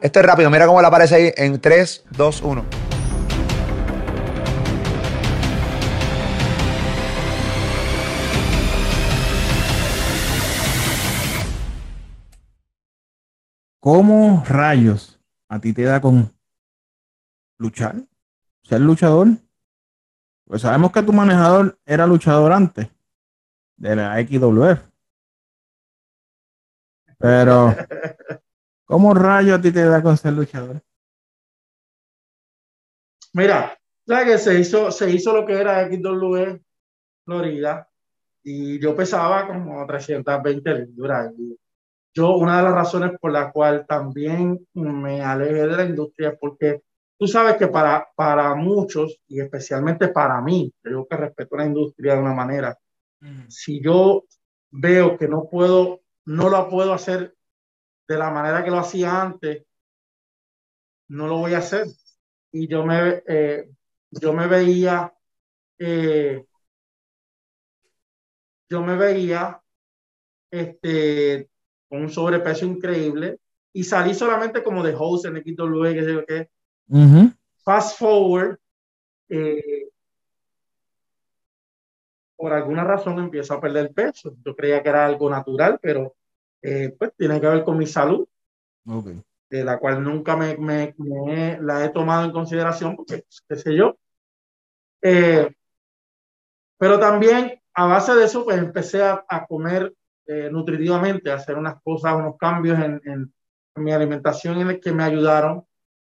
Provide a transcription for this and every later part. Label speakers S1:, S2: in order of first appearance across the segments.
S1: Esto es rápido, mira cómo le aparece ahí en 3, 2, 1.
S2: ¿Cómo rayos a ti te da con luchar? Ser luchador. Pues sabemos que tu manejador era luchador antes de la XWF. Pero, ¿cómo rayos a ti te da con ser luchador?
S3: Mira, ya que se hizo, se hizo lo que era XWF Florida y yo pesaba como 320 libras. Yo, una de las razones por la cual también me alejé de la industria es porque tú sabes que para, para muchos, y especialmente para mí, yo que respeto la industria de una manera, si yo veo que no puedo, no lo puedo hacer de la manera que lo hacía antes, no lo voy a hacer. Y yo me, eh, yo me veía, eh, yo me veía este, con un sobrepeso increíble y salí solamente como de host en XW, que sé yo qué. Fast forward, eh, por alguna razón empiezo a perder peso. Yo creía que era algo natural, pero eh, pues tiene que ver con mi salud, de la cual nunca me, me, la he tomado en consideración, porque qué sé yo. Eh, pero también a base de eso, pues empecé a, a comer eh, nutritivamente, a hacer unas cosas, unos cambios en, en, mi alimentación en el que me ayudaron.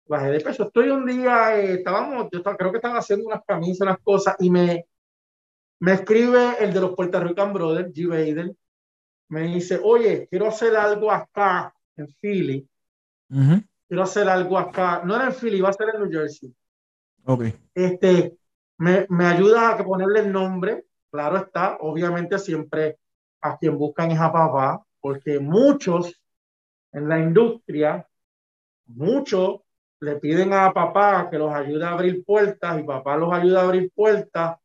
S3: Bajé de peso. Estoy un día, estábamos, yo creo que estaba haciendo unas camisas, unas cosas, y me, me escribe el de los Puerto Rican Brothers, G. Bader, me dice, oye, quiero hacer algo acá en Philly. Quiero hacer algo acá. No era en Philly, va a ser en New Jersey.
S2: Ok.
S3: Este, me, me ayuda a ponerle el nombre. Claro está, obviamente siempre a quien buscan es a papá, porque muchos en la industria, muchos le piden a papá que los ayude a abrir puertas y papá los ayuda a abrir puertas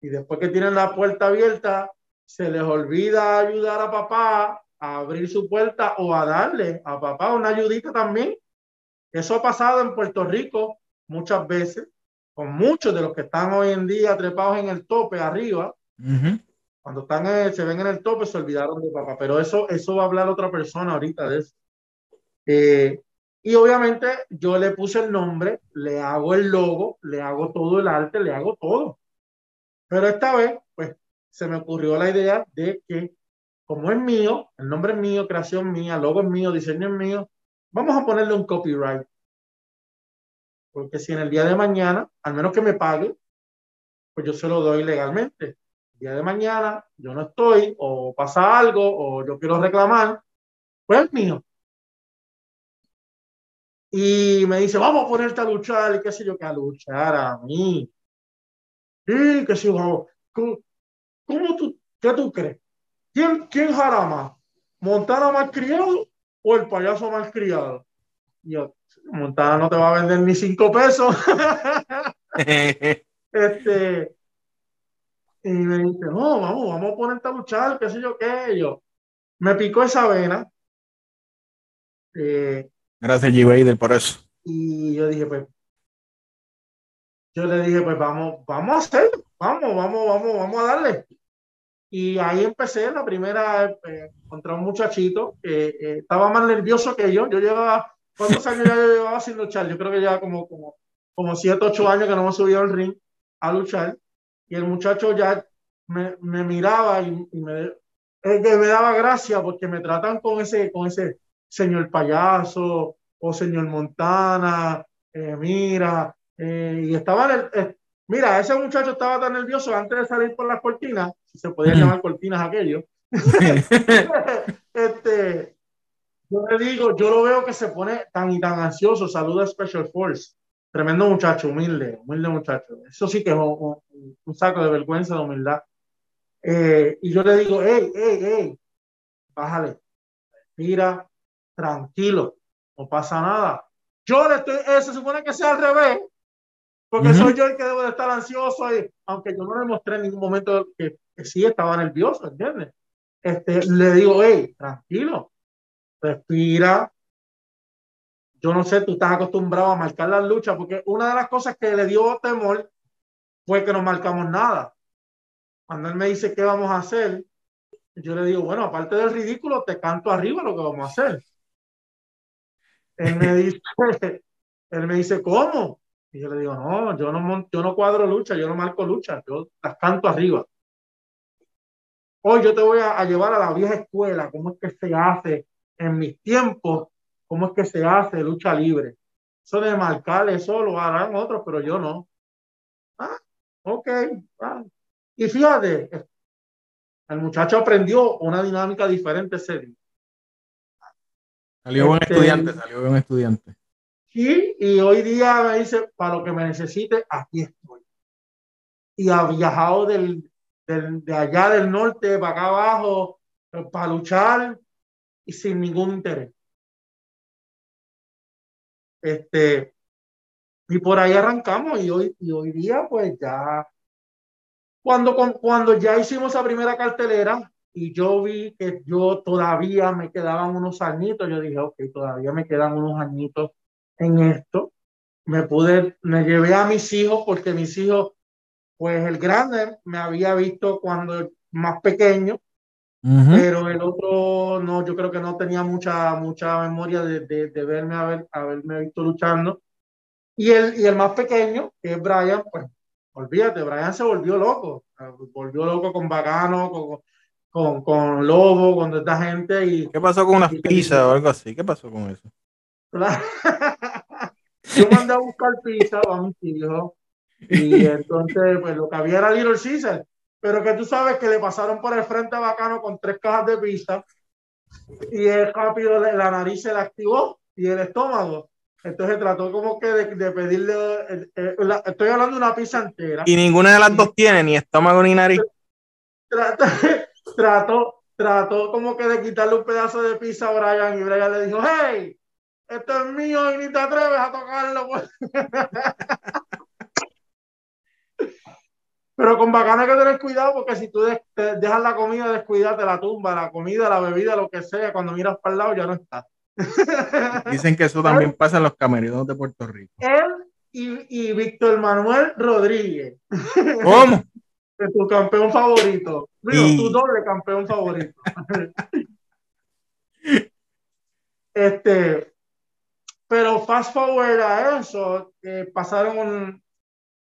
S3: y después que tienen la puerta abierta, se les olvida ayudar a papá a abrir su puerta o a darle a papá una ayudita también. Eso ha pasado en Puerto Rico muchas veces, con muchos de los que están hoy en día trepados en el tope arriba. Cuando están, se ven en el tope, se olvidaron de papá. Pero eso, eso va a hablar otra persona ahorita de eso. Eh, y obviamente yo le puse el nombre, le hago el logo, le hago todo el arte, le hago todo. Pero esta vez, se me ocurrió la idea de que, como es mío, el nombre es mío, creación mía, logo es mío, diseño es mío, vamos a ponerle un copyright. Porque si en el día de mañana, al menos que me pague, pues yo se lo doy legalmente. El día de mañana yo no estoy, o pasa algo, o yo quiero reclamar, pues es mío. Y me dice, vamos a ponerte a luchar, y qué sé yo, que a luchar a mí. Sí, que si, ¿cómo, cómo tú, qué tú crees? ¿Quién, quién jarama? ¿Montana más criado o el payaso más criado? yo, Montana no te va a vender ni cinco pesos. este, y me dice, no, vamos, vamos a ponerte a luchar, qué sé yo qué. yo, me picó esa vena.
S2: Eh, Gracias, G. Vader, por eso.
S3: Y yo dije, pues, yo le dije, pues vamos, vamos a hacerlo, vamos, vamos, vamos, vamos a darle. Y ahí empecé la primera eh, contra un muchachito que eh, estaba más nervioso que yo. Yo llevaba, ¿cuántos años ya yo llevaba sin luchar? Yo creo que ya como, como, como siete, ocho años que no me subía al ring a luchar. Y el muchacho ya me, me miraba y, y me, que me daba gracia porque me tratan con ese, con ese señor payaso o señor Montana, eh, mira, eh, y estaba, eh, mira, ese muchacho estaba tan nervioso antes de salir por las cortinas, si se podía llamar cortinas aquello. este, yo le digo, yo lo veo que se pone tan y tan ansioso. Saluda a Special Force. Tremendo muchacho, humilde, humilde muchacho. Eso sí que es un, un saco de vergüenza, de humildad. Eh, y yo le digo, hey, hey, hey, bájale, mira, tranquilo, no pasa nada. Yo le estoy, se supone que sea al revés, porque soy yo el que debo de estar ansioso, y, aunque yo no le mostré en ningún momento que, que sí estaba nervioso, ¿entiendes? Este, le digo, hey, tranquilo, respira, yo no sé, tú estás acostumbrado a marcar las luchas, porque una de las cosas que le dio temor fue que no marcamos nada. Cuando él me dice qué vamos a hacer, yo le digo, bueno, aparte del ridículo, te canto arriba lo que vamos a hacer. Él me dice, él me dice, ¿cómo? Y yo le digo, no, yo no, yo no cuadro lucha, yo no marco lucha, yo las canto arriba. Hoy yo te voy a, a llevar a la vieja escuela, cómo es que se hace en mis tiempos, cómo es que se hace lucha libre. Eso de marcar, eso lo harán otros, pero yo no. Ah, ok. Ah. Y fíjate, el muchacho aprendió una dinámica diferente ese día.
S2: Salió buen
S3: Este-
S2: estudiante, salió buen estudiante.
S3: Sí, y hoy día me dice, para lo que me necesite, aquí estoy. Y ha viajado del, del- de allá del norte para acá abajo eh, para luchar y sin ningún interés. Este, y por ahí arrancamos y hoy, y hoy día pues ya, cuando, cuando ya hicimos esa primera cartelera y yo vi que yo todavía me quedaban unos añitos, yo dije, ok, todavía me quedan unos añitos en esto. Me pude, me llevé a mis hijos porque mis hijos, pues el grande me había visto cuando más pequeño,
S2: Ujú.
S3: pero el otro no, yo creo que no tenía mucha, mucha memoria de, de, de verme, haber, haberme visto luchando. Y el, y el más pequeño, que es Brian, pues olvídate, Brian se volvió loco, eh, volvió loco con Bacano, con, con, con Lobo, con toda esta gente y
S2: ¿Qué pasó con unas pizzas o algo así? ¿Qué pasó con eso?
S3: Yo mandé a buscar pizza a mis hijos y entonces pues lo que había era Little Caesar, pero que tú sabes que le pasaron por el frente a Bacano con tres cajas de pizza y él rápido la nariz se le activó y el estómago. Entonces trató como que de, de pedirle, eh, eh, la- estoy hablando de una pizza entera.
S2: Y ninguna de las dos tiene ni estómago ni nariz.
S3: Trató, trató, trató como que de quitarle un pedazo de pizza a Brian y Brian le dijo, hey, esto es mío y ni te atreves a tocarlo. pues". Pero con bacana hay que tener cuidado porque si tú de- te dejas la comida descuidada, te la tumba, la comida, la bebida, lo que sea, cuando miras para el lado ya no está.
S2: Dicen que eso también pasa en los camerinos de Puerto Rico.
S3: Él y, y Víctor Manuel Rodríguez,
S2: ¿Cómo?
S3: de tu campeón favorito. Digo,
S2: Y-
S3: tu doble campeón favorito. este, pero fast forward a eso, eh, pasaron un-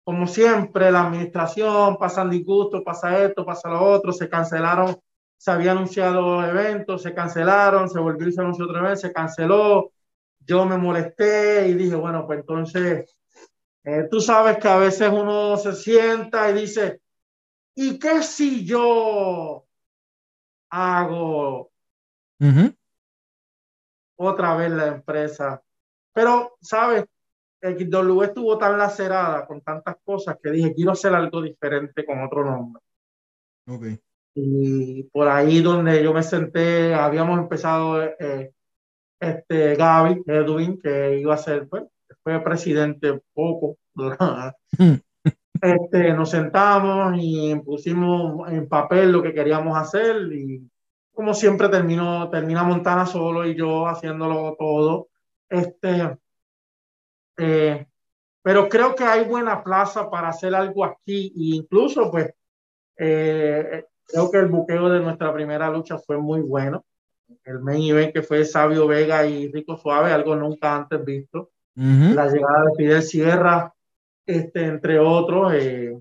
S3: como siempre, la administración, pasan disgustos, pasa esto, pasa lo otro, se cancelaron, se había anunciado eventos, se cancelaron, se volvió y se anunció otra vez, se canceló. Yo me molesté y dije, bueno, pues entonces, eh, tú sabes que a veces uno se sienta y dice, ¿y qué si yo hago otra vez la empresa? Pero, ¿sabes? XW estuvo tan lacerada con tantas cosas que dije, quiero hacer algo diferente con otro nombre.
S2: Ok.
S3: Y por ahí donde yo me senté, habíamos empezado eh, este Gaby, Edwin, que iba a ser, pues, fue presidente poco. este, nos sentamos y pusimos en papel lo que queríamos hacer y como siempre terminó, termina Montana solo y yo haciéndolo todo. Este, eh, pero creo que hay buena plaza para hacer algo aquí e incluso pues eh, creo que el buqueo de nuestra primera lucha fue muy bueno. El main event que fue Sabio Vega y Rico Suave, algo nunca antes visto.
S2: Ujú.
S3: La llegada de Fidel Sierra, este, entre otros, eh,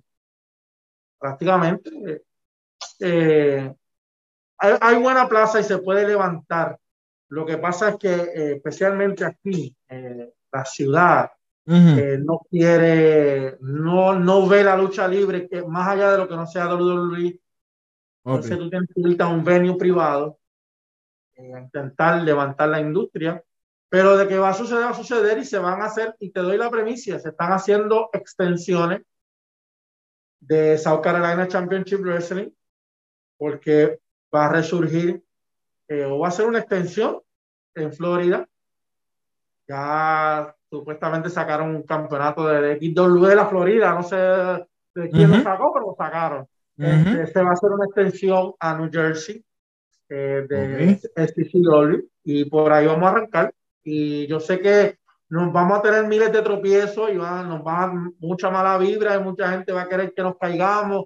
S3: prácticamente. eh, eh, hay, hay buena plaza y se puede levantar. Lo que pasa es que eh, especialmente aquí, eh, la ciudad,
S2: Ujú.
S3: eh, no quiere, no, no ve la lucha libre, que más allá de lo que no sea WWE, entonces tú tienes que irte a un venue privado, eh, a intentar levantar la industria, pero de que va a suceder, va a suceder y se van a hacer, y te doy la premisa, se están haciendo extensiones de South Carolina Championship Wrestling, porque va a resurgir, eh, o va a ser una extensión en Florida. Ya supuestamente sacaron un campeonato de, XW de la Florida, no sé de quién lo
S2: Ujú.
S3: sacó, pero lo sacaron. Este va a ser una extensión a New Jersey eh, de y por ahí vamos a arrancar. Y yo sé que nos vamos a tener miles de tropiezos y nos va a dar mucha mala vibra y mucha gente va a querer que nos caigamos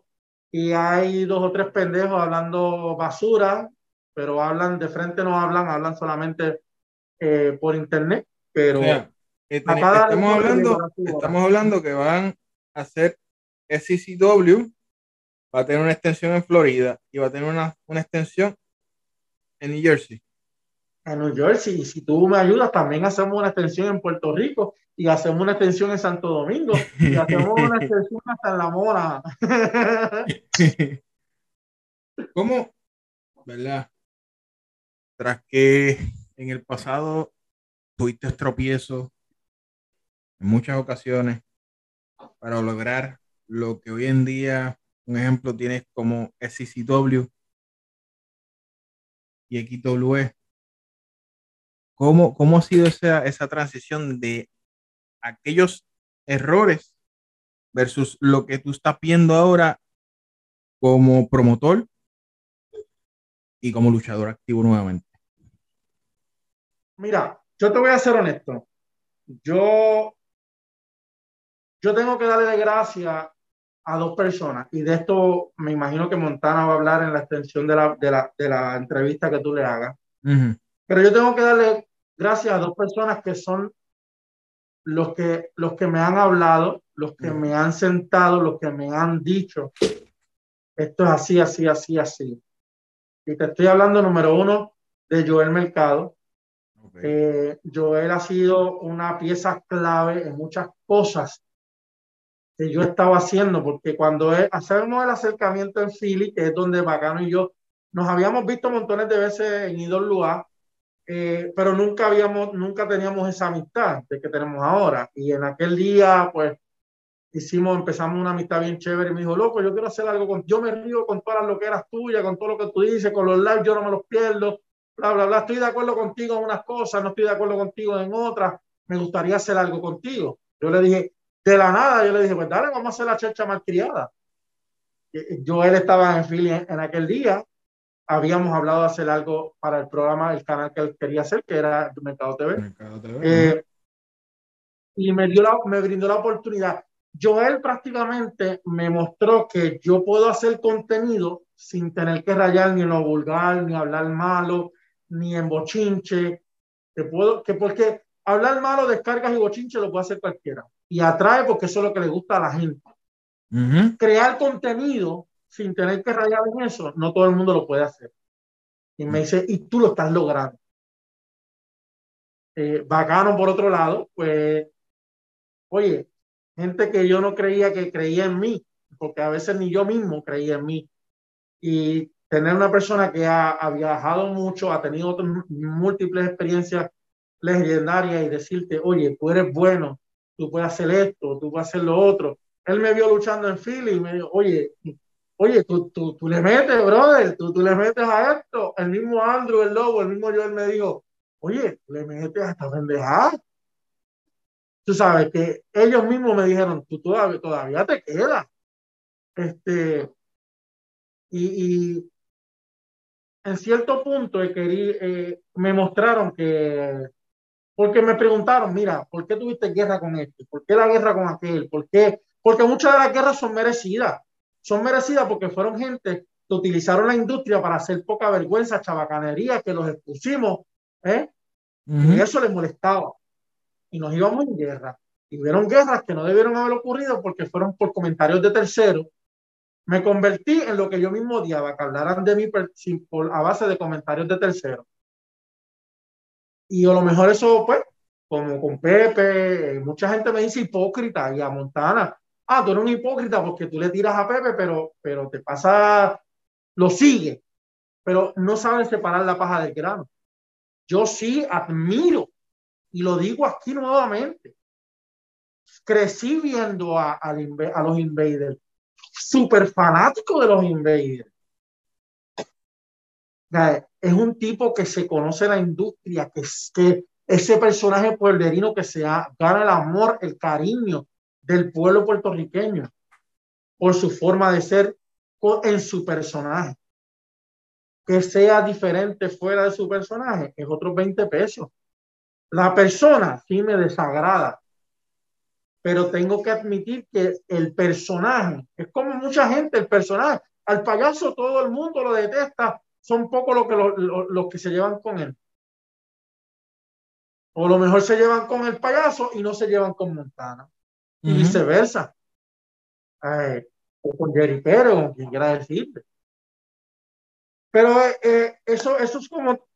S3: y hay dos o tres pendejos hablando basura, pero hablan de frente, no hablan, hablan solamente eh, por internet, pero...
S2: estamos, hablando, estamos hablando que van a hacer SCCW, va a tener una extensión en Florida y va a tener una, una extensión en New Jersey
S3: en New Jersey. Y si tú me ayudas, también hacemos una extensión en Puerto Rico y hacemos una extensión en Santo Domingo y hacemos una extensión hasta en La Mora.
S2: ¿Cómo? ¿Verdad? Tras que en el pasado tuviste tropiezos en muchas ocasiones para lograr lo que hoy en día, un ejemplo, tienes como SCCW y XWE ¿Cómo, cómo ha sido esa, esa transición de aquellos errores versus lo que tú estás viendo ahora como promotor y como luchador activo nuevamente?
S3: Mira, yo te voy a ser honesto. Yo, yo tengo que darle gracias a dos personas y de esto me imagino que Montana va a hablar en la extensión de la, de la, de la entrevista que tú le hagas. Pero yo tengo que darle gracias a dos personas que son los que, los que me han hablado, los que me han sentado, los que me han dicho, esto es así, así, así, así. Y te estoy hablando, número uno, de Joel Mercado. Eh, Joel ha sido una pieza clave en muchas cosas que yo estaba haciendo, porque cuando hacemos el acercamiento en Philly, que es donde Bacano y yo nos habíamos visto montones de veces en Idol Lugar, eh, pero nunca habíamos, nunca teníamos esa amistad de que tenemos ahora. Y en aquel día, pues, hicimos, empezamos una amistad bien chévere y me dijo, loco, yo quiero hacer algo con, yo me río con todas las loqueras tuyas, con todo lo que tú dices, con los lives yo no me los pierdo, bla, bla, bla, estoy de acuerdo contigo en unas cosas, no estoy de acuerdo contigo en otras, me gustaría hacer algo contigo. Yo le dije, de la nada, yo le dije, pues dale, vamos a hacer la checha malcriada. Yo, él estaba en Philly en aquel día, habíamos hablado de hacer algo para el programa, el canal que él quería hacer, que era Mercado TV. Eh, y me, dio la, me brindó la oportunidad. Joel prácticamente me mostró que yo puedo hacer contenido sin tener que rayar ni en lo vulgar, ni hablar malo, ni en bochinche. Que puedo, que porque hablar malo, descargas y bochinche lo puede hacer cualquiera. Y atrae porque eso es lo que le gusta a la gente. Crear contenido sin tener que rayar en eso, no todo el mundo lo puede hacer. Y me dice, y tú lo estás logrando. Eh, bacano, por otro lado, pues, oye, gente que yo no creía que creía en mí, porque a veces ni yo mismo creía en mí. Y tener una persona que ha, ha viajado mucho, ha tenido múltiples experiencias legendarias y decirte, oye, tú eres bueno, tú puedes hacer esto, tú puedes hacer lo otro. Él me vio luchando en Philly y me dijo, oye, Oye, tú, tú, tú le metes, brother, tú, tú le metes a esto. El mismo Andrew, el lobo, el mismo Joel me dijo, oye, le metes a esta pendejada. Tú sabes que ellos mismos me dijeron, tú todavía, todavía te queda. Este, y, y en cierto punto eh, me mostraron que, porque me preguntaron, mira, ¿por qué tuviste guerra con este? ¿Por qué la guerra con aquel? ¿Por qué? Porque muchas de las guerras son merecidas son merecidas porque fueron gente que utilizaron la industria para hacer poca vergüenza, chabacanería, que los expusimos, ¿eh? Y eso les molestaba. Y nos íbamos en guerra. Y hubieron guerras que no debieron haber ocurrido porque fueron por comentarios de terceros. Me convertí en lo que yo mismo odiaba, que hablaran de mí a base de comentarios de terceros. Y a lo mejor eso, pues, como con Pepe, mucha gente me dice hipócrita y a Montana ah, tú eres un hipócrita porque tú le tiras a Pepe, pero, pero te pasa, lo sigue, pero no sabes separar la paja del grano. Yo sí admiro, y lo digo aquí nuevamente, crecí viendo a, los invaders, súper fanático de los invaders. Es un tipo que se conoce la industria, que, que ese personaje pueblerino que se gana el amor, el cariño del pueblo puertorriqueño por su forma de ser en su personaje. Que sea diferente fuera de su personaje es otros 20 pesos. La persona sí me desagrada, pero tengo que admitir que el personaje, es como mucha gente, el personaje, al payaso todo el mundo lo detesta, son pocos los que, los que se llevan con él. O lo mejor se llevan con el payaso y no se llevan con Montana. Y viceversa. o con Jerry Pérez, o quien quiera decirte. Pero eh, eh, eso, eso es como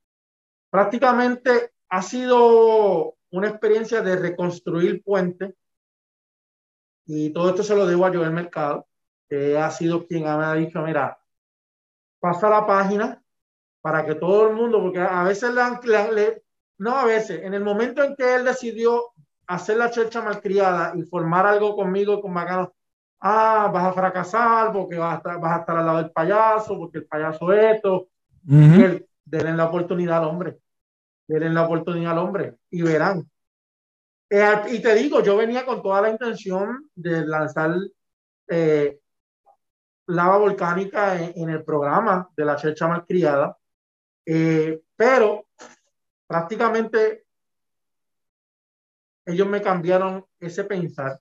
S3: prácticamente ha sido una experiencia de reconstruir puentes. Y todo esto se lo debo a Joel Mercado, que ha sido quien me ha dicho, mira, pasa la página para que todo el mundo, porque a veces le, le, no a veces, en el momento en que él decidió hacer la chercha malcriada y formar algo conmigo con Macano, ah, vas a fracasar porque vas a estar, vas a estar al lado del payaso, porque el payaso esto, denle la oportunidad al hombre, denle la oportunidad al hombre y verán. Eh, y te digo, yo venía con toda la intención de lanzar eh, lava volcánica en, el programa de la chercha malcriada, eh, pero prácticamente ellos me cambiaron ese pensar.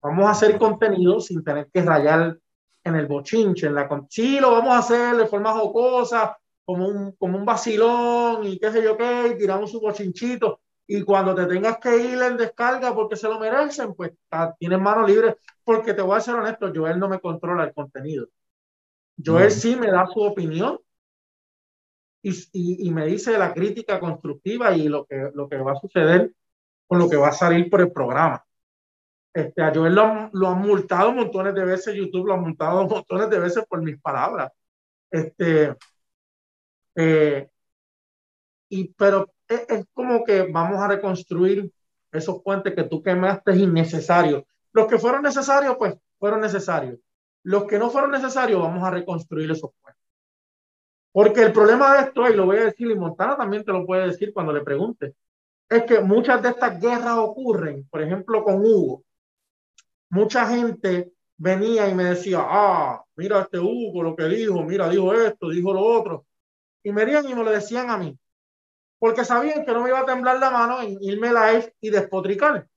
S3: Vamos a hacer contenido sin tener que rayar en el bochinche, en la sí, lo vamos a hacer de forma jocosa, como un, como un vacilón y qué sé yo qué, y tiramos su bochinchito. Y cuando te tengas que ir en descarga porque se lo merecen, pues tienes mano libre. Porque te voy a ser honesto, Joel no me controla el contenido. Joel sí me da su opinión y, y, me dice la crítica constructiva y lo que, lo que va a suceder con lo que va a salir por el programa. Este, a Joel lo, lo han multado montones de veces, YouTube lo ha multado montones de veces por mis palabras. Este, eh, y, pero es, como que vamos a reconstruir esos puentes que tú quemaste innecesarios. Los que fueron necesarios, pues fueron necesarios. Los que no fueron necesarios, vamos a reconstruir esos puentes. Porque el problema de esto, y lo voy a decir, y Montana también te lo puede decir cuando le pregunte, es que muchas de estas guerras ocurren, por ejemplo, con Hugo. Mucha gente venía y me decía, ah, mira este Hugo, lo que dijo, mira, dijo esto, dijo lo otro. Y me y me lo decían a mí. Porque sabían que no me iba a temblar la mano en irme live y despotricar.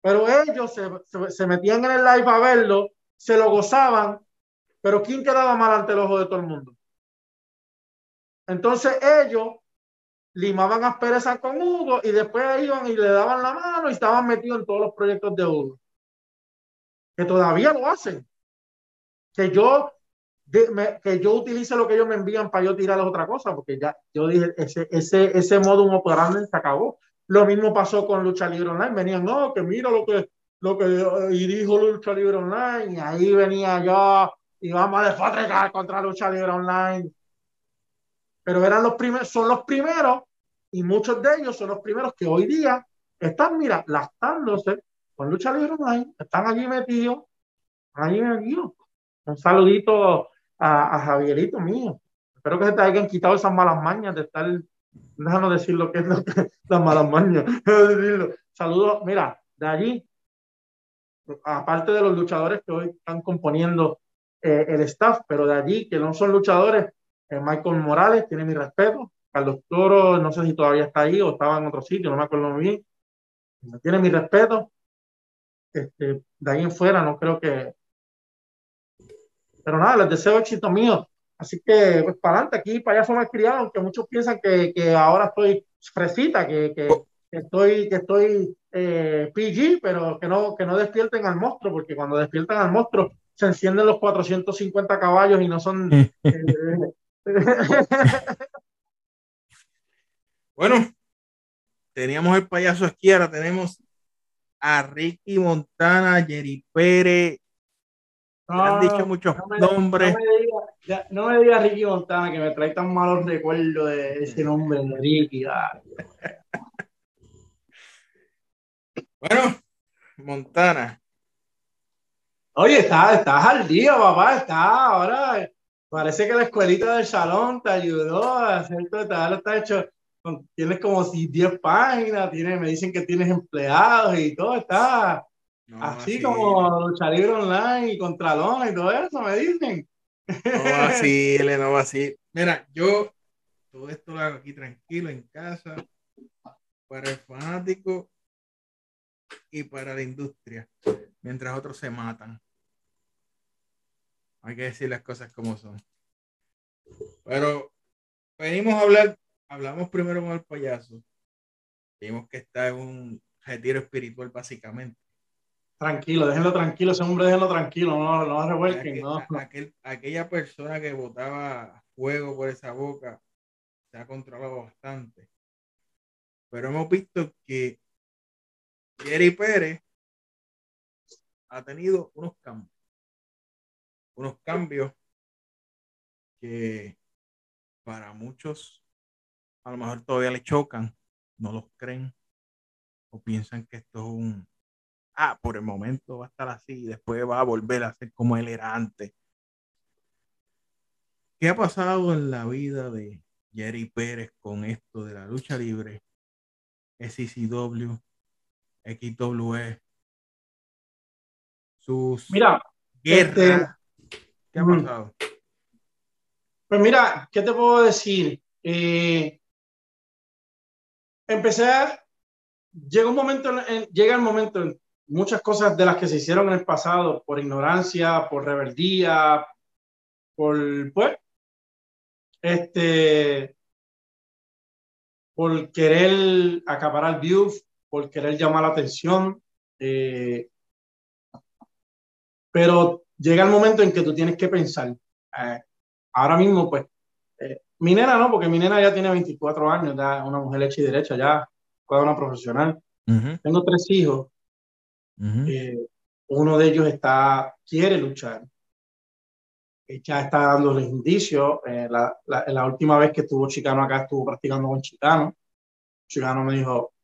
S3: Pero ellos se, se, se metían en el live a verlo, se lo gozaban, pero ¿quién quedaba mal ante el ojo de todo el mundo? Entonces ellos limaban asperezas con Hugo y después iban y le daban la mano y estaban metidos en todos los proyectos de Hugo. Que todavía lo hacen. Que yo, que yo utilice lo que ellos me envían para yo tirarles otra cosa, porque ya yo dije, ese, ese, ese modo un operandi se acabó. Lo mismo pasó con Lucha Libre Online. Venían, no, que mira lo que, lo que y dijo Lucha Libre Online. Y ahí venía yo y vamos a desfatricar contra Lucha Libre Online pero eran los primeros, son los primeros y muchos de ellos son los primeros que hoy día están, mira, lastándose con lucha libre online, están allí metidos, allí metidos. Un saludito a, a, Javierito mío. Espero que se te hayan quitado esas malas mañas de estar, déjanos decir lo que es lo que, las malas mañas. Saludos, mira, de allí, aparte de los luchadores que hoy están componiendo eh, el staff, pero de allí que no son luchadores, eh, Michael Morales, tiene mi respeto. Carlos Toro, no sé si todavía está ahí o estaba en otro sitio, no me acuerdo muy bien. Tiene mi respeto. Este, de ahí en fuera, no creo que. Pero nada, les deseo éxito mío. Así que, pues para adelante, aquí payaso más criado, aunque muchos piensan que, que ahora estoy fresita, que, que, que estoy, que estoy eh, PG, pero que no, que no despierten al monstruo, porque cuando despiertan al monstruo se encienden los 450 caballos y no son eh,
S2: bueno, teníamos el payaso aquí, ahora tenemos a Ricky Montana, Jerry Pérez. No, han dicho muchos no me, nombres.
S3: No me, diga, Ricky Montana, que me trae tan malos recuerdos de ese nombre de Ricky.
S2: bueno, Montana.
S3: Oye, estás, estás al día, papá, está ahora Parece que la escuelita del salón te ayudó a hacer todo, lo está hecho, tienes como 10 páginas, tienes, me dicen que tienes empleados y todo, está así, como lucha libre online y contralón y todo eso, me dicen.
S2: No así, no va así. Mira, yo todo esto lo hago aquí tranquilo en casa. para el fanático y para la industria, mientras otros se matan. Hay que decir las cosas como son. Pero venimos a hablar, hablamos primero con el payaso. Vimos que está en un retiro espiritual básicamente.
S3: Tranquilo, déjenlo tranquilo, ese hombre déjenlo tranquilo, no, no revuelquen, no.
S2: aquella persona que botaba fuego por esa boca se ha controlado bastante. Pero hemos visto que Jerry Pérez ha tenido unos cambios. Unos cambios que para muchos a lo mejor todavía le chocan, no los creen o piensan que esto es un, ah, por el momento va a estar así y después va a volver a ser como él era antes. ¿Qué ha pasado en la vida de Jerry Pérez con esto de la lucha libre? SCW, XWE, sus
S3: Mira,
S2: guerras. Este, ¿Qué ha pasado?
S3: Pues mira, ¿qué te puedo decir? Eh, empecé llega un momento, llega el momento en muchas cosas de las que se hicieron en el pasado por ignorancia, por rebeldía, por, pues, este, por querer acaparar views, por querer llamar la atención. Eh, pero llega el momento en que tú tienes que pensar. Eh, ahora mismo, pues, eh, mi nena no, porque mi nena ya tiene 24 años, ya una mujer hecha y derecha, ya juega una profesional. Tengo tres hijos. Uno de ellos está, quiere luchar. Ya está dando los indicios. la, la, última vez que estuvo Chicano acá, estuvo practicando con Chicano. Chicano me dijo,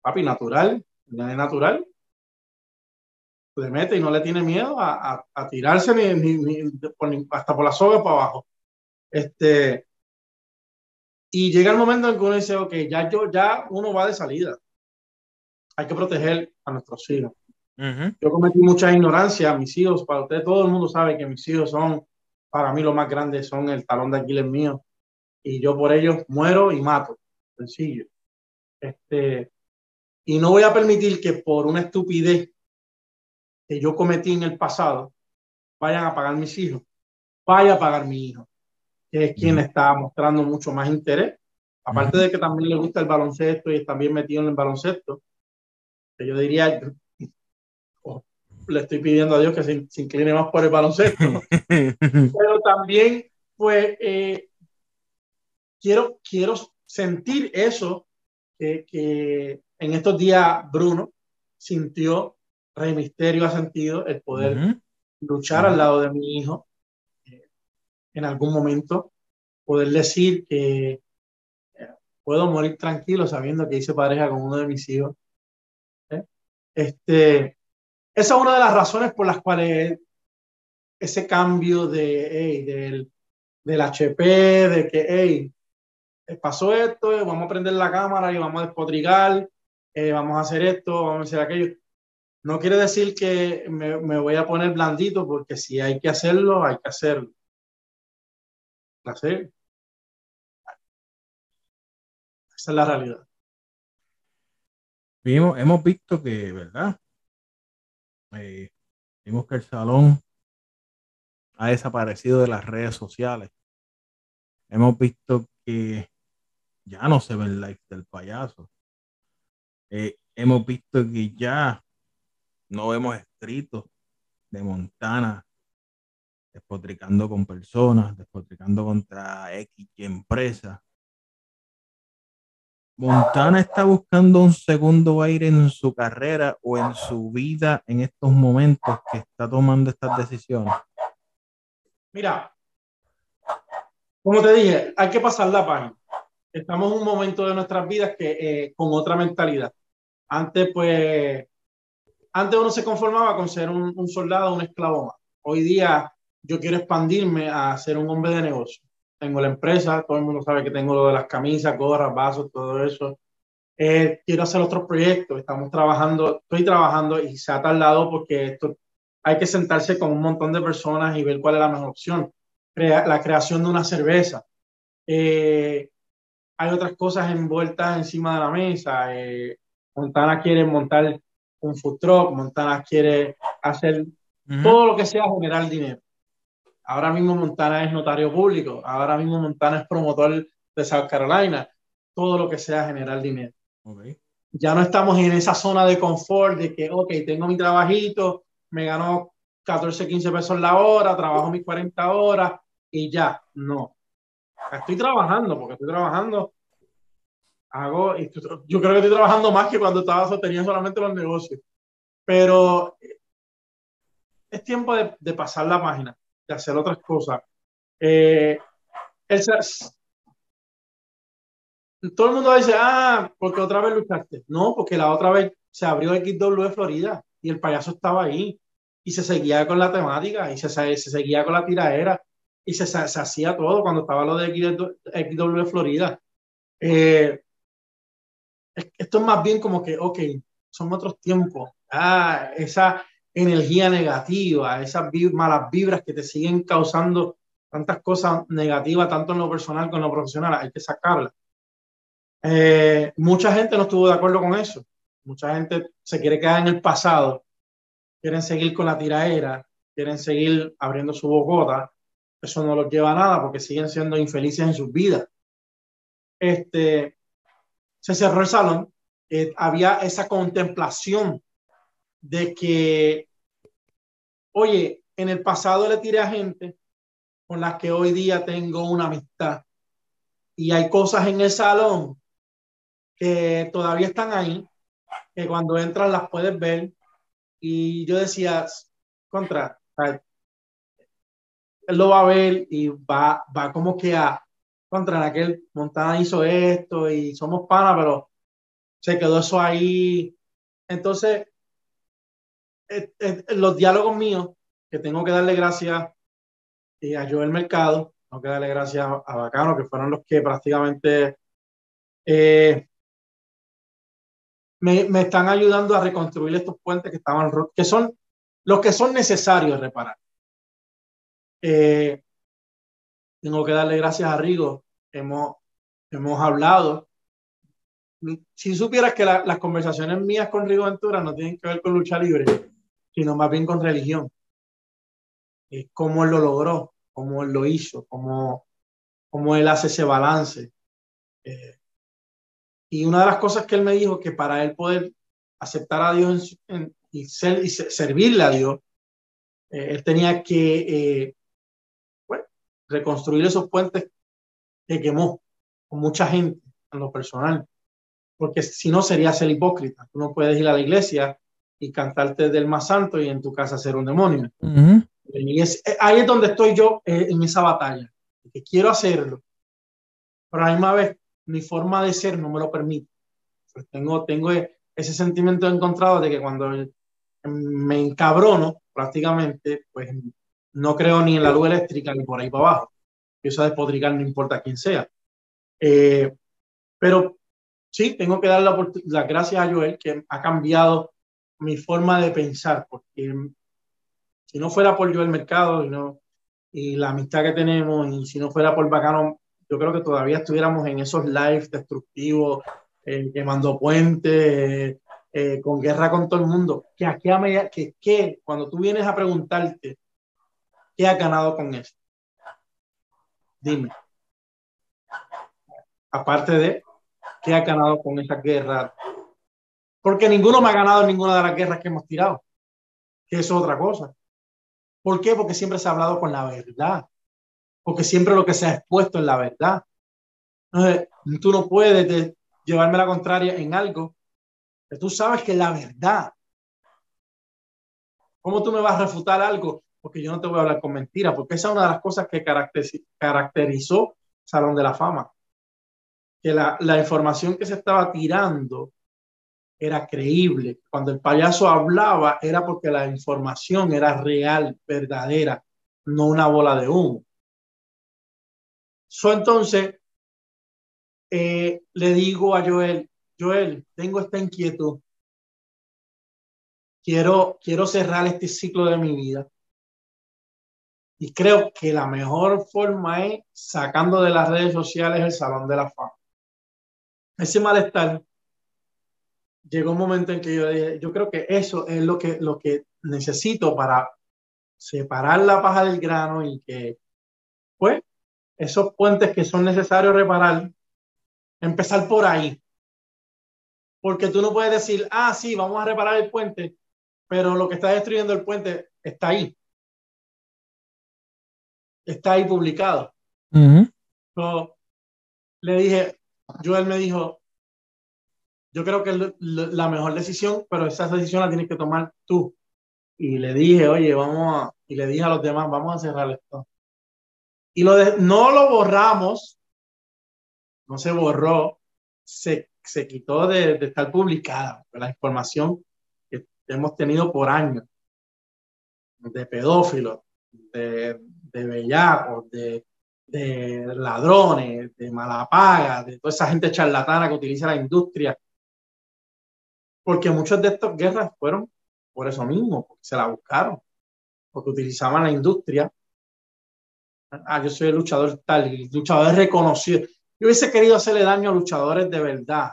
S3: papi, natural, es natural. Se mete y no le tiene miedo a, a, tirarse ni, ni, hasta por la soga para abajo. Este, y llega el momento en que uno dice, ok, ya, yo, ya uno va de salida. Hay que proteger a nuestros hijos. Yo cometí mucha ignorancia. Mis hijos, para usted, todo el mundo sabe que mis hijos son, para mí, lo más grande, son el talón de Aquiles mío. Y yo por ellos muero y mato. Sencillo. Este, y no voy a permitir que por una estupidez que yo cometí en el pasado vayan a pagar mis hijos. Vaya a pagar mi hijo, que es quien está mostrando mucho más interés. Aparte de que también le gusta el baloncesto y está bien metido en el baloncesto, que yo diría, le estoy pidiendo a Dios que se, incline más por el baloncesto. Pero también, pues, eh, quiero, quiero sentir eso que, en estos días Bruno sintió, Rey Misterio ha sentido el poder luchar al lado de mi hijo eh, en algún momento, poder decir que eh, puedo morir tranquilo sabiendo que hice pareja con uno de mis hijos. ¿eh? Este, esa es una de las razones por las cuales ese cambio de, del, del HP, de que, hey, eh, pasó esto, eh, vamos a prender la cámara y vamos a despotricar, eh, vamos a hacer esto, vamos a hacer aquello. No quiere decir que me, voy a poner blandito, porque si hay que hacerlo, hay que hacerlo. Hacer. Esa es la realidad.
S2: Vimos, hemos visto que, ¿verdad? Vimos que el salón ha desaparecido de las redes sociales. Hemos visto que ya no se ve el live del payaso. Eh, hemos visto que ya no vemos escritos de Montana despotricando con personas, despotricando contra X empresa. Montana está buscando un segundo aire en su carrera o en su vida en estos momentos que está tomando estas decisiones.
S3: Mira, como te dije, hay que pasar la página estamos en un momento de nuestras vidas que eh, con otra mentalidad. Antes, pues, antes uno se conformaba con ser un, un, soldado, un esclavo. Hoy día yo quiero expandirme a ser un hombre de negocio. Tengo la empresa, todo el mundo sabe que tengo lo de las camisas, gorras, vasos, todo eso. Eh, quiero hacer otros proyectos, estamos trabajando, estoy trabajando y se ha tardado porque esto hay que sentarse con un montón de personas y ver cuál es la mejor opción. la creación de una cerveza. Eh, hay otras cosas envueltas encima de la mesa. Eh, Montana quiere montar un food truck, Montana quiere hacer todo lo que sea generar dinero. Ahora mismo Montana es notario público, ahora mismo Montana es promotor de South Carolina, todo lo que sea generar dinero. Ya no estamos en esa zona de confort de que, ok, tengo mi trabajito, me gano 14, 15 pesos la hora, trabajo mis 40 horas y ya. No. Estoy trabajando, porque estoy trabajando. Hago, yo creo que estoy trabajando más que cuando estaba tenía solamente los negocios. Pero es tiempo de, de pasar la página, de hacer otras cosas. Eh, el, todo el mundo dice, ah, porque otra vez luchaste. No, porque la otra vez se abrió XW de Florida y el payaso estaba ahí y se seguía con la temática y se, se seguía con la tiraera y se, se, hacía todo cuando estaba lo de XW de Florida. Eh, esto es más bien como que, ok, son otros tiempos. Ah, esa energía negativa, esas malas vibras que te siguen causando tantas cosas negativas, tanto en lo personal como en lo profesional, hay que sacarlas. Eh, mucha gente no estuvo de acuerdo con eso. Mucha gente se quiere quedar en el pasado, quieren seguir con la tiraera, quieren seguir abriendo su bocota. Eso no los lleva a nada porque siguen siendo infelices en sus vidas. Este, se cerró el salón, eh, había esa contemplación de que, oye, en el pasado le tiré a gente con las que hoy día tengo una amistad y hay cosas en el salón que todavía están ahí, que cuando entran las puedes ver. Y yo decía, contra, él lo va a ver y va, va como que a, contra aquel Montana hizo esto y somos panas, pero se quedó eso ahí. Entonces, los diálogos míos, que tengo que darle gracias eh, a Joel Mercado, tengo que darle gracias a Bacano, que fueron los que prácticamente eh, me, están ayudando a reconstruir estos puentes que estaban que son los que son necesarios reparar. Eh, tengo que darle gracias a Rigo. Hemos, hemos hablado. Si supieras que las conversaciones mías con Rigo Ventura no tienen que ver con lucha libre, sino más bien con religión. Es cómo él lo logró, cómo él lo hizo, cómo, cómo él hace ese balance. Eh, y una de las cosas que él me dijo que para él poder aceptar a Dios y, ser, y servirle a Dios, eh, él tenía que eh, bueno, reconstruir esos puentes que quemó con mucha gente en lo personal. Porque si no sería ser hipócrita. Tú no puedes ir a la iglesia y cantarte del más santo y en tu casa ser un demonio. Y es, eh, ahí es donde estoy yo en esa batalla. Que quiero hacerlo. Pero a la misma vez mi forma de ser no me lo permite. Pues tengo, tengo ese sentimiento encontrado de que cuando me encabrono prácticamente, pues no creo ni en la luz eléctrica ni por ahí para abajo. Eso de podrigar no importa quién sea. Eh, pero sí, tengo que dar las gracias a Joel que ha cambiado mi forma de pensar, porque si no fuera por Joel Mercado y, no, y la amistad que tenemos, y si no fuera por Bacano yo creo que todavía estuviéramos en esos lives destructivos, eh, quemando puentes, eh, con guerra con todo el mundo. Que aquí a medida, que, que cuando tú vienes a preguntarte, ¿qué has ganado con esto? Dime. Aparte de, ¿qué has ganado con esa guerra? Porque ninguno me ha ganado en ninguna de las guerras que hemos tirado. Que es otra cosa. ¿Por qué? Porque siempre se ha hablado con la verdad porque siempre lo que se ha expuesto es la verdad. Entonces, tú no puedes llevarme la contraria en algo que tú sabes que es la verdad. ¿Cómo tú me vas a refutar algo? Porque yo no te voy a hablar con mentiras, porque esa es una de las cosas que caracterizó Salón de la Fama. Que la información que se estaba tirando era creíble. Cuando el payaso hablaba era porque la información era real, verdadera, no una bola de humo. So, entonces, eh, le digo a Joel, Joel, tengo esta inquietud. Quiero, quiero cerrar este ciclo de mi vida. Y creo que la mejor forma es sacando de las redes sociales el Salón de la Fama. ese malestar, llegó un momento en que yo dije, yo creo que eso es lo que, lo que necesito para separar la paja del grano y que, pues, esos puentes que son necesarios reparar, empezar por ahí. Porque tú no puedes decir, ah, sí, vamos a reparar el puente, pero lo que está destruyendo el puente está ahí. Está ahí publicado. le dije, Joel me dijo, yo creo que es la mejor decisión, pero esa decisión la tienes que tomar tú. Y le dije, oye, vamos a, y le dije a los demás, vamos a cerrar esto. Y lo de, no lo borramos, no se borró, se, se quitó de, de, estar publicada la información que hemos tenido por años de pedófilos, de, de bellacos, de, de ladrones, de malapagas, de toda esa gente charlatana que utiliza la industria. Porque muchas de estas guerras fueron por eso mismo, porque se la buscaron, porque utilizaban la industria. Ah, yo soy el luchador tal, el luchador reconocido. Yo hubiese querido hacerle daño a luchadores de verdad,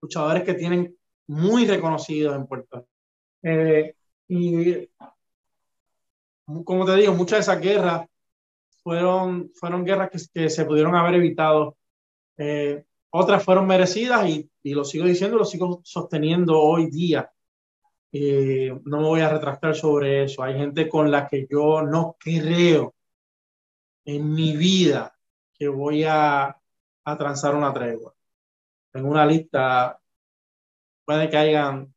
S3: luchadores que tienen muy reconocidos en Puerto Rico. Eh, y como te digo, muchas de esas guerras fueron, fueron guerras que, que se pudieron haber evitado. Eh, otras fueron merecidas y, y, lo sigo diciendo, lo sigo sosteniendo hoy día. Eh, no me voy a retractar sobre eso. Hay gente con la que yo no creo en mi vida que voy a, a transar una tregua. En una lista puede que hayan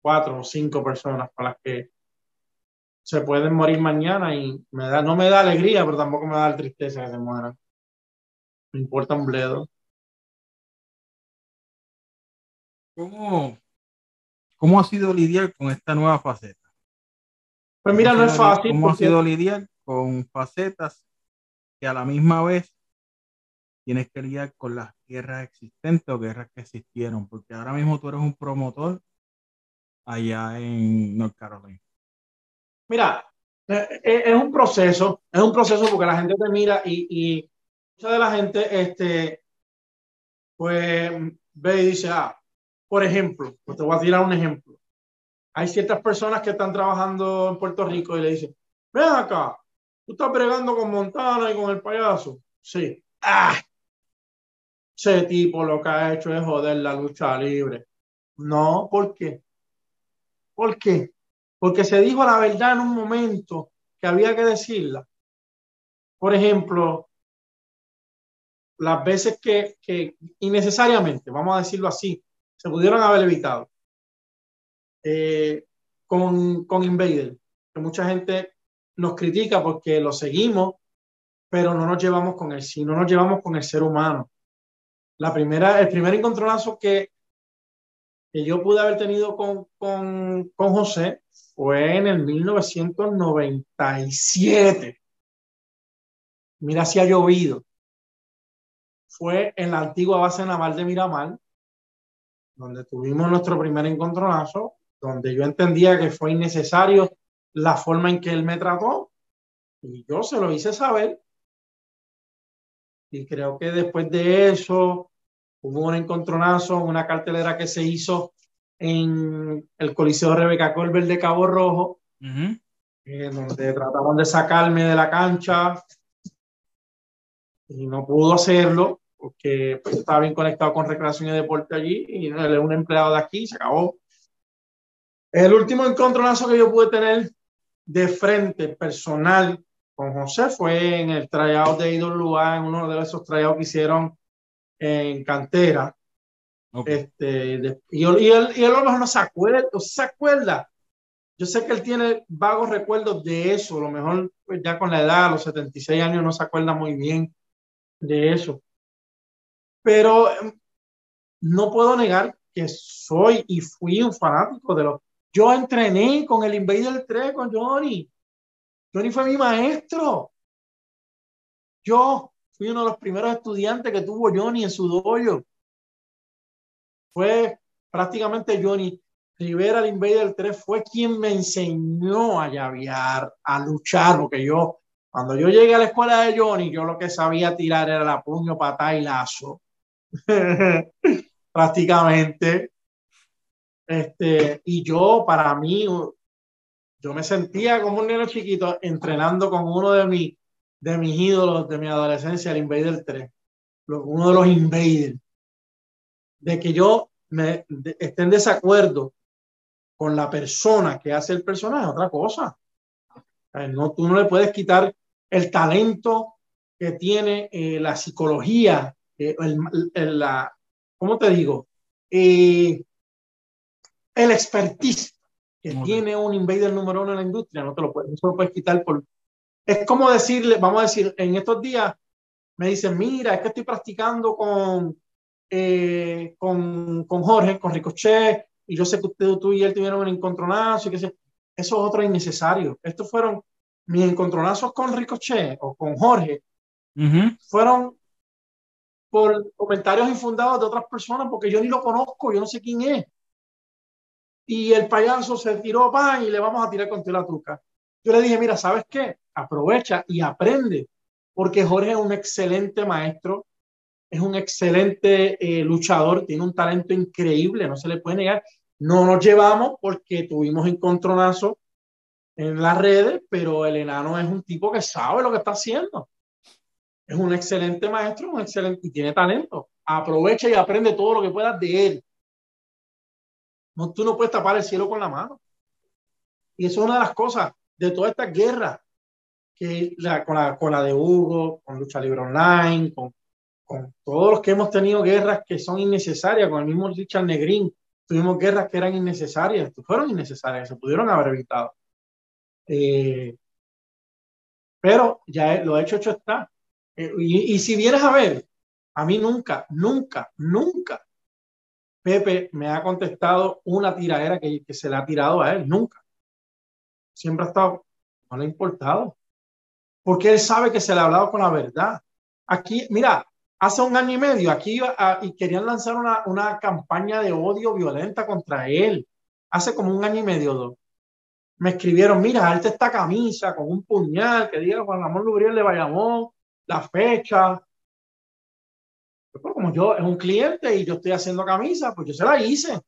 S3: cuatro o cinco personas con las que se pueden morir mañana y me da, no me da alegría, pero tampoco me da tristeza que se mueran. Me importa un bledo.
S2: ¿Cómo, ¿Cómo ha sido lidiar con esta nueva faceta?
S3: Pues mira, no es fácil.
S2: ¿Cómo ha sido lidiar con facetas que a la misma vez tienes que lidiar con las guerras existentes o guerras que existieron? Porque ahora mismo tú eres un promotor allá en North Carolina.
S3: Mira, eh, eh, es un proceso, es un proceso porque la gente te mira y, y mucha de la gente, este, pues ve y dice, ah, por ejemplo, pues te voy a tirar un ejemplo. Hay ciertas personas que están trabajando en Puerto Rico y le dicen, ven acá, tú estás bregando con Montana y con el payaso. Sí. Ah, ese tipo lo que ha hecho es joder la lucha libre. No, ¿por qué? ¿Por qué? porque se dijo la verdad en un momento que había que decirla. Por ejemplo, las veces que, que innecesariamente, vamos a decirlo así, se pudieron haber evitado eh, con, con Invader, que mucha gente nos critica porque lo seguimos, pero no nos llevamos con él, si no nos llevamos con el ser humano. La primera, el primer encontronazo que, que yo pude haber tenido con, con, con José fue en el 1997. Mira si ha llovido. Fue en la antigua base naval de Miramar, donde tuvimos nuestro primer encontronazo, donde yo entendía que fue innecesario la forma en que él me trató, y yo se lo hice saber. Y creo que después de eso hubo un encontronazo, una cartelera que se hizo en el Coliseo Rebeca Colbert de Cabo Rojo, eh, donde trataron de sacarme de la cancha y no pudo hacerlo porque pues, estaba bien conectado con recreación y deporte allí y él es un empleado de aquí, se acabó. El último encontronazo que yo pude tener de frente personal con José fue en el tryout de IWA, en uno de esos tryouts que hicieron en cantera, este, y, él, y, él, y él a lo mejor no se acuerda, se acuerda. Yo sé que él tiene vagos recuerdos de eso, a lo mejor pues, ya con la edad, a los 76 años, no se acuerda muy bien de eso. Pero em, no puedo negar que soy y fui un fanático de los... Yo entrené con el Invader 3, con Johnny. Johnny fue mi maestro. Yo fui uno de los primeros estudiantes que tuvo Johnny en su dojo fue prácticamente Johnny Rivera, el Invader 3, fue quien me enseñó a llavear, a luchar, porque yo, cuando yo llegué a la escuela de Johnny, yo lo que sabía tirar era la puño, patada y lazo. prácticamente. Este, y yo, para mí, yo me sentía como un niño chiquito entrenando con uno de, mi, de mis ídolos de mi adolescencia, el Invader 3, uno de los Invaders, de que yo me, esté en desacuerdo con la persona que hace el personaje, otra cosa. No, tú no le puedes quitar el talento que tiene eh, la psicología, eh, el, la, ¿cómo te digo? Eh, el expertise que tiene un invader número uno en la industria, no te lo puedes, no lo puedes quitar por... Es como decirle, vamos a decir, en estos días me dicen, mira, es que estoy practicando con, con, con, Jorge, con Ricochet, y yo sé que usted, tú y él tuvieron un encontronazo, y que eso es otro innecesario. Estos fueron mis encontronazos con Ricochet o con Jorge, fueron por comentarios infundados de otras personas, porque yo ni lo conozco, yo no sé quién es. Y el payaso se tiró pan y le vamos a tirar contra la truca. Yo le dije, mira, ¿sabes qué? Aprovecha y aprende, porque Jorge es un excelente maestro, es un excelente eh, luchador, tiene un talento increíble, no se le puede negar. No nos llevamos porque tuvimos encontronazo en las redes, pero el enano es un tipo que sabe lo que está haciendo es un excelente maestro, un excelente y tiene talento. Aprovecha y aprende todo lo que puedas de él. No, tú no puedes tapar el cielo con la mano. Y eso es una de las cosas de toda esta guerra que con, la, con la de Hugo, con Lucha Libre Online, con, con todos los que hemos tenido guerras que son innecesarias, con el mismo Richard Negrín, tuvimos guerras que eran innecesarias, fueron innecesarias, se pudieron haber evitado. Eh, pero ya lo hecho, hecho está. Eh, y, si vienes a ver, a mí nunca, nunca, nunca Pepe me ha contestado una tiradera que, se le ha tirado a él, nunca. Siempre ha estado, no le ha importado. Porque él sabe que se le ha hablado con la verdad. Aquí, mira, hace un año y medio, aquí iba y querían lanzar una, una campaña de odio violenta contra él. Hace como un año y medio, dos. Me escribieron, mira, alta esta camisa con un puñal que diga Juan Ramón Lubriel de Bayamón la fecha. Pues como yo es un cliente y yo estoy haciendo camisa, pues yo se la hice.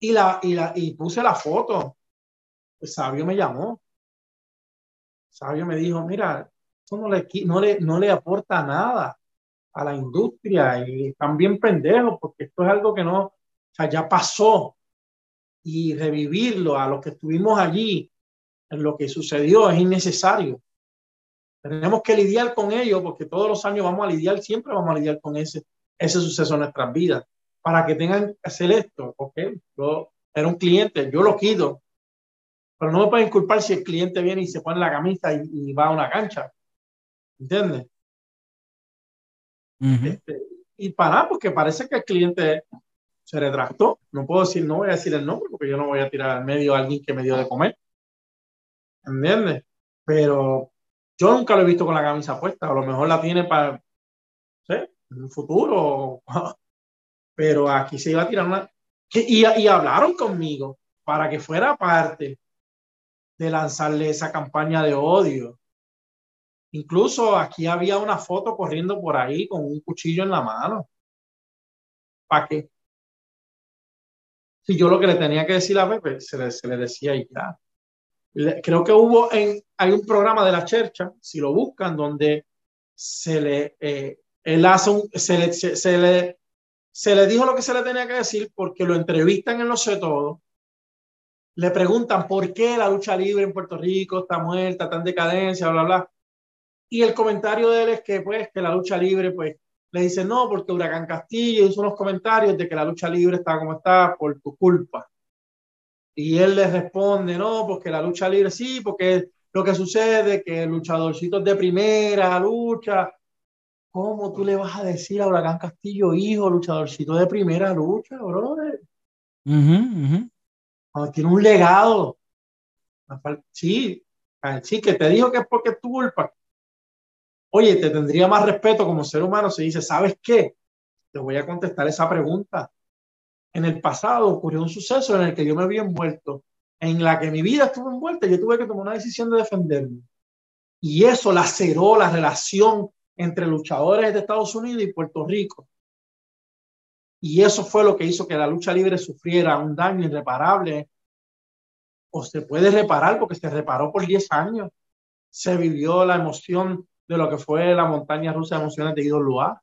S3: Y, la, y, la, y puse la foto. Pues Sabio me llamó. Sabio me dijo, mira, eso no le, no le, no le aporta nada a la industria y bien pendejos porque esto es algo que no, ya pasó y revivirlo a los que estuvimos allí en lo que sucedió es innecesario. Tenemos que lidiar con ello porque todos los años vamos a lidiar, siempre vamos a lidiar con ese, ese suceso en nuestras vidas. Para que tengan que hacer esto, ok, yo era un cliente, yo lo quito, pero no me pueden culpar si el cliente viene y se pone la camisa y, va a una cancha. ¿Entiendes? Este, y para, porque parece que el cliente se retractó. No puedo decir, no voy a decir el nombre porque yo no voy a tirar al medio a alguien que me dio de comer. ¿Entiendes? Pero yo nunca lo he visto con la camisa puesta, a lo mejor la tiene para, un futuro. Pero aquí se iba a tirar una... Y, y hablaron conmigo para que fuera parte de lanzarle esa campaña de odio. Incluso aquí había una foto corriendo por ahí con un cuchillo en la mano. ¿Para qué? Si yo lo que le tenía que decir a Pepe, se le, se le decía y ya creo que hubo en, hay un programa de la Chercha, si lo buscan, donde se le, eh, él hace un, se le, se, le, se le dijo lo que se le tenía que decir porque lo entrevistan en Lo Sé Todo. Le preguntan por qué la lucha libre en Puerto Rico está muerta, en decadencia, bla, bla. Y el comentario de él es que, pues, que la lucha libre, pues, le dice no, porque Huracán Castillo hizo unos comentarios de que la lucha libre está como está por tu culpa. Y él le responde, no, porque la lucha libre sí, porque lo que sucede es que luchadorcitos de primera lucha. ¿Cómo tú le vas a decir a Huracán Castillo, hijo, luchadorcito de primera lucha, brother? tiene un legado. Sí, sí, que te dijo que es porque es tu culpa. Oye, te tendría más respeto como ser humano si dice, ¿sabes qué? Te voy a contestar esa pregunta en el pasado ocurrió un suceso en el que yo me había envuelto, en la que mi vida estuvo envuelta yo tuve que tomar una decisión de defenderme. Y eso laceró la relación entre luchadores de Estados Unidos y Puerto Rico. Y eso fue lo que hizo que la lucha libre sufriera un daño irreparable. O se puede reparar porque se reparó por 10 años. Se vivió la emoción de lo que fue la montaña rusa de emociones de Idol Luar.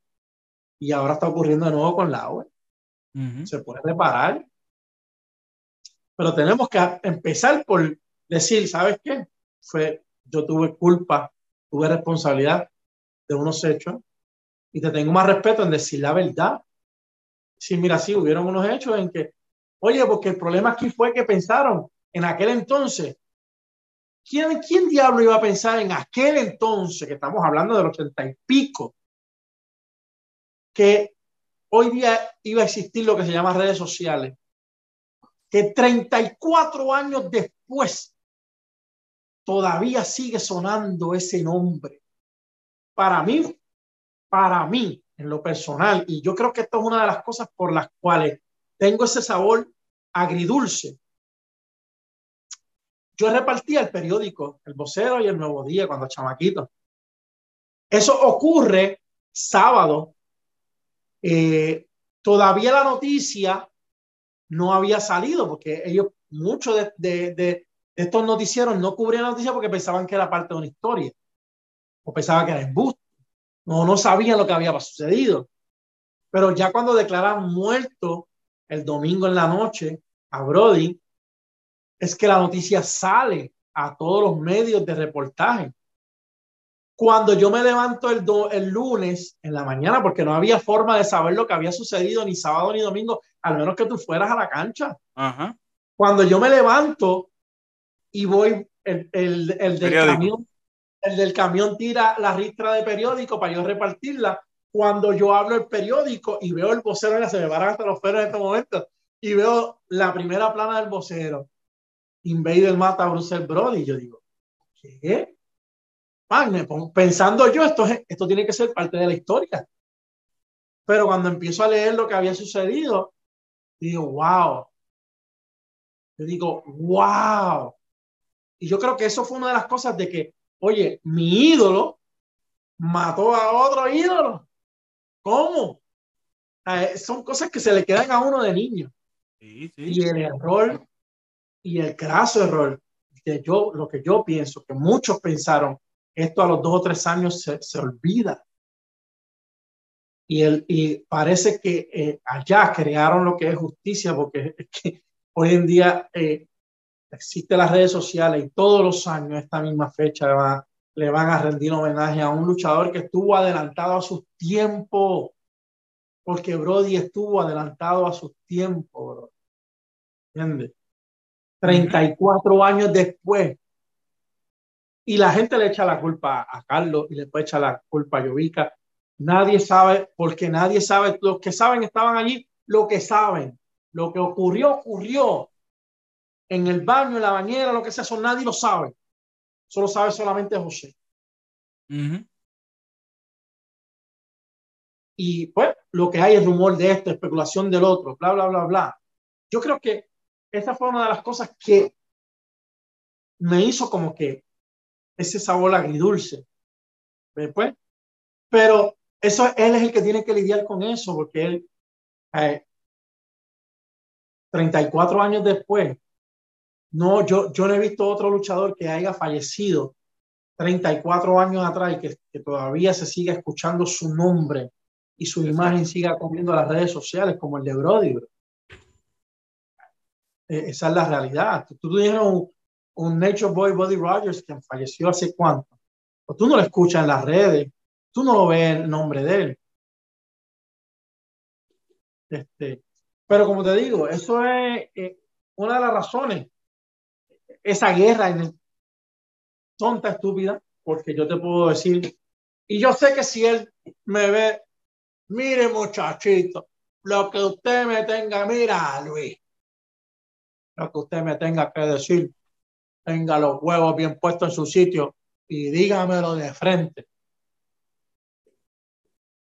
S3: Y ahora está ocurriendo de nuevo con la Se puede reparar. Pero tenemos que empezar por decir, ¿sabes qué? Fue, yo tuve culpa, tuve responsabilidad de unos hechos y te tengo más respeto en decir la verdad. Sí, mira, sí, hubieron unos hechos en que, oye, porque el problema aquí fue que pensaron en aquel entonces. ¿Quién, quién diablo iba a pensar en aquel entonces, que estamos hablando del ochenta y pico, que hoy día iba a existir lo que se llama redes sociales? Que 34 años después todavía sigue sonando ese nombre. Para mí, para mí, en lo personal, y yo creo que esto es una de las cosas por las cuales tengo ese sabor agridulce. Yo repartía el periódico, el vocero y el nuevo día cuando chamaquito. Eso ocurre sábado. Eh, todavía la noticia no había salido porque ellos, muchos de, estos noticieros no cubrían la noticia porque pensaban que era parte de una historia o pensaban que era embuste no, no sabían lo que había sucedido. Pero ya cuando declaran muerto el domingo en la noche a Brody, es que la noticia sale a todos los medios de reportaje. Cuando yo me levanto el, el lunes en la mañana, porque no había forma de saber lo que había sucedido ni sábado ni domingo, al menos que tú fueras a la cancha. Cuando yo me levanto y voy, el, el, el del camión el del camión tira la ristra de periódico para yo repartirla. Cuando yo hablo el periódico y veo el vocero, ya se me van hasta los pelos en este momento, y veo la primera plana del vocero, Invader mata a Bruce Brody, yo digo, ¿qué? Pensando yo, esto, esto tiene que ser parte de la historia. Pero cuando empiezo a leer lo que había sucedido, digo, wow. Yo digo, wow. Y yo creo que eso fue una de las cosas de que Oye, mi ídolo mató a otro ídolo. ¿Cómo? son cosas que se le quedan a uno de niño. Y el error y el craso error que yo, lo que yo pienso, que muchos pensaron, esto a los dos o tres años se, se olvida. Y, el, y parece que eh, allá crearon lo que es justicia, porque hoy en día eh, existen las redes sociales y todos los años, esta misma fecha, le van, a rendir homenaje a un luchador que estuvo adelantado a sus tiempos, porque Brody estuvo adelantado a sus tiempos, ¿entiendes? 34 años después. Y la gente le echa la culpa a Carlos y le puede echar la culpa a Yovica. Nadie sabe, porque nadie sabe, los que saben estaban allí, lo que saben, lo que ocurrió, ocurrió en el baño, en la bañera, lo que sea, eso nadie lo sabe. Solo sabe solamente José. Y pues lo que hay es rumor de esto, especulación del otro, bla, bla, bla, bla. Yo creo que esa fue una de las cosas que me hizo como que ese sabor agridulce. Pues, pero eso él es el que tiene que lidiar con eso, porque él, 34 eh, años después, no, yo, yo no he visto otro luchador que haya fallecido 34 años atrás y que, todavía se siga escuchando su nombre y su imagen siga comiendo las redes sociales como el de Brody. E, esa es la realidad. Tú, tú tienes un, un Nature Boy Buddy Rogers que falleció hace cuánto. Tú no lo escuchas en las redes, tú no ves el nombre de él. Este, pero como te digo, eso es eh, una de las razones esa guerra en el tonta, estúpida, porque yo te puedo decir, y yo sé que si él me ve, mire muchachito, lo que usted me tenga, mira Luis, lo que usted me tenga que decir, tenga los huevos bien puestos en su sitio y dígamelo de frente.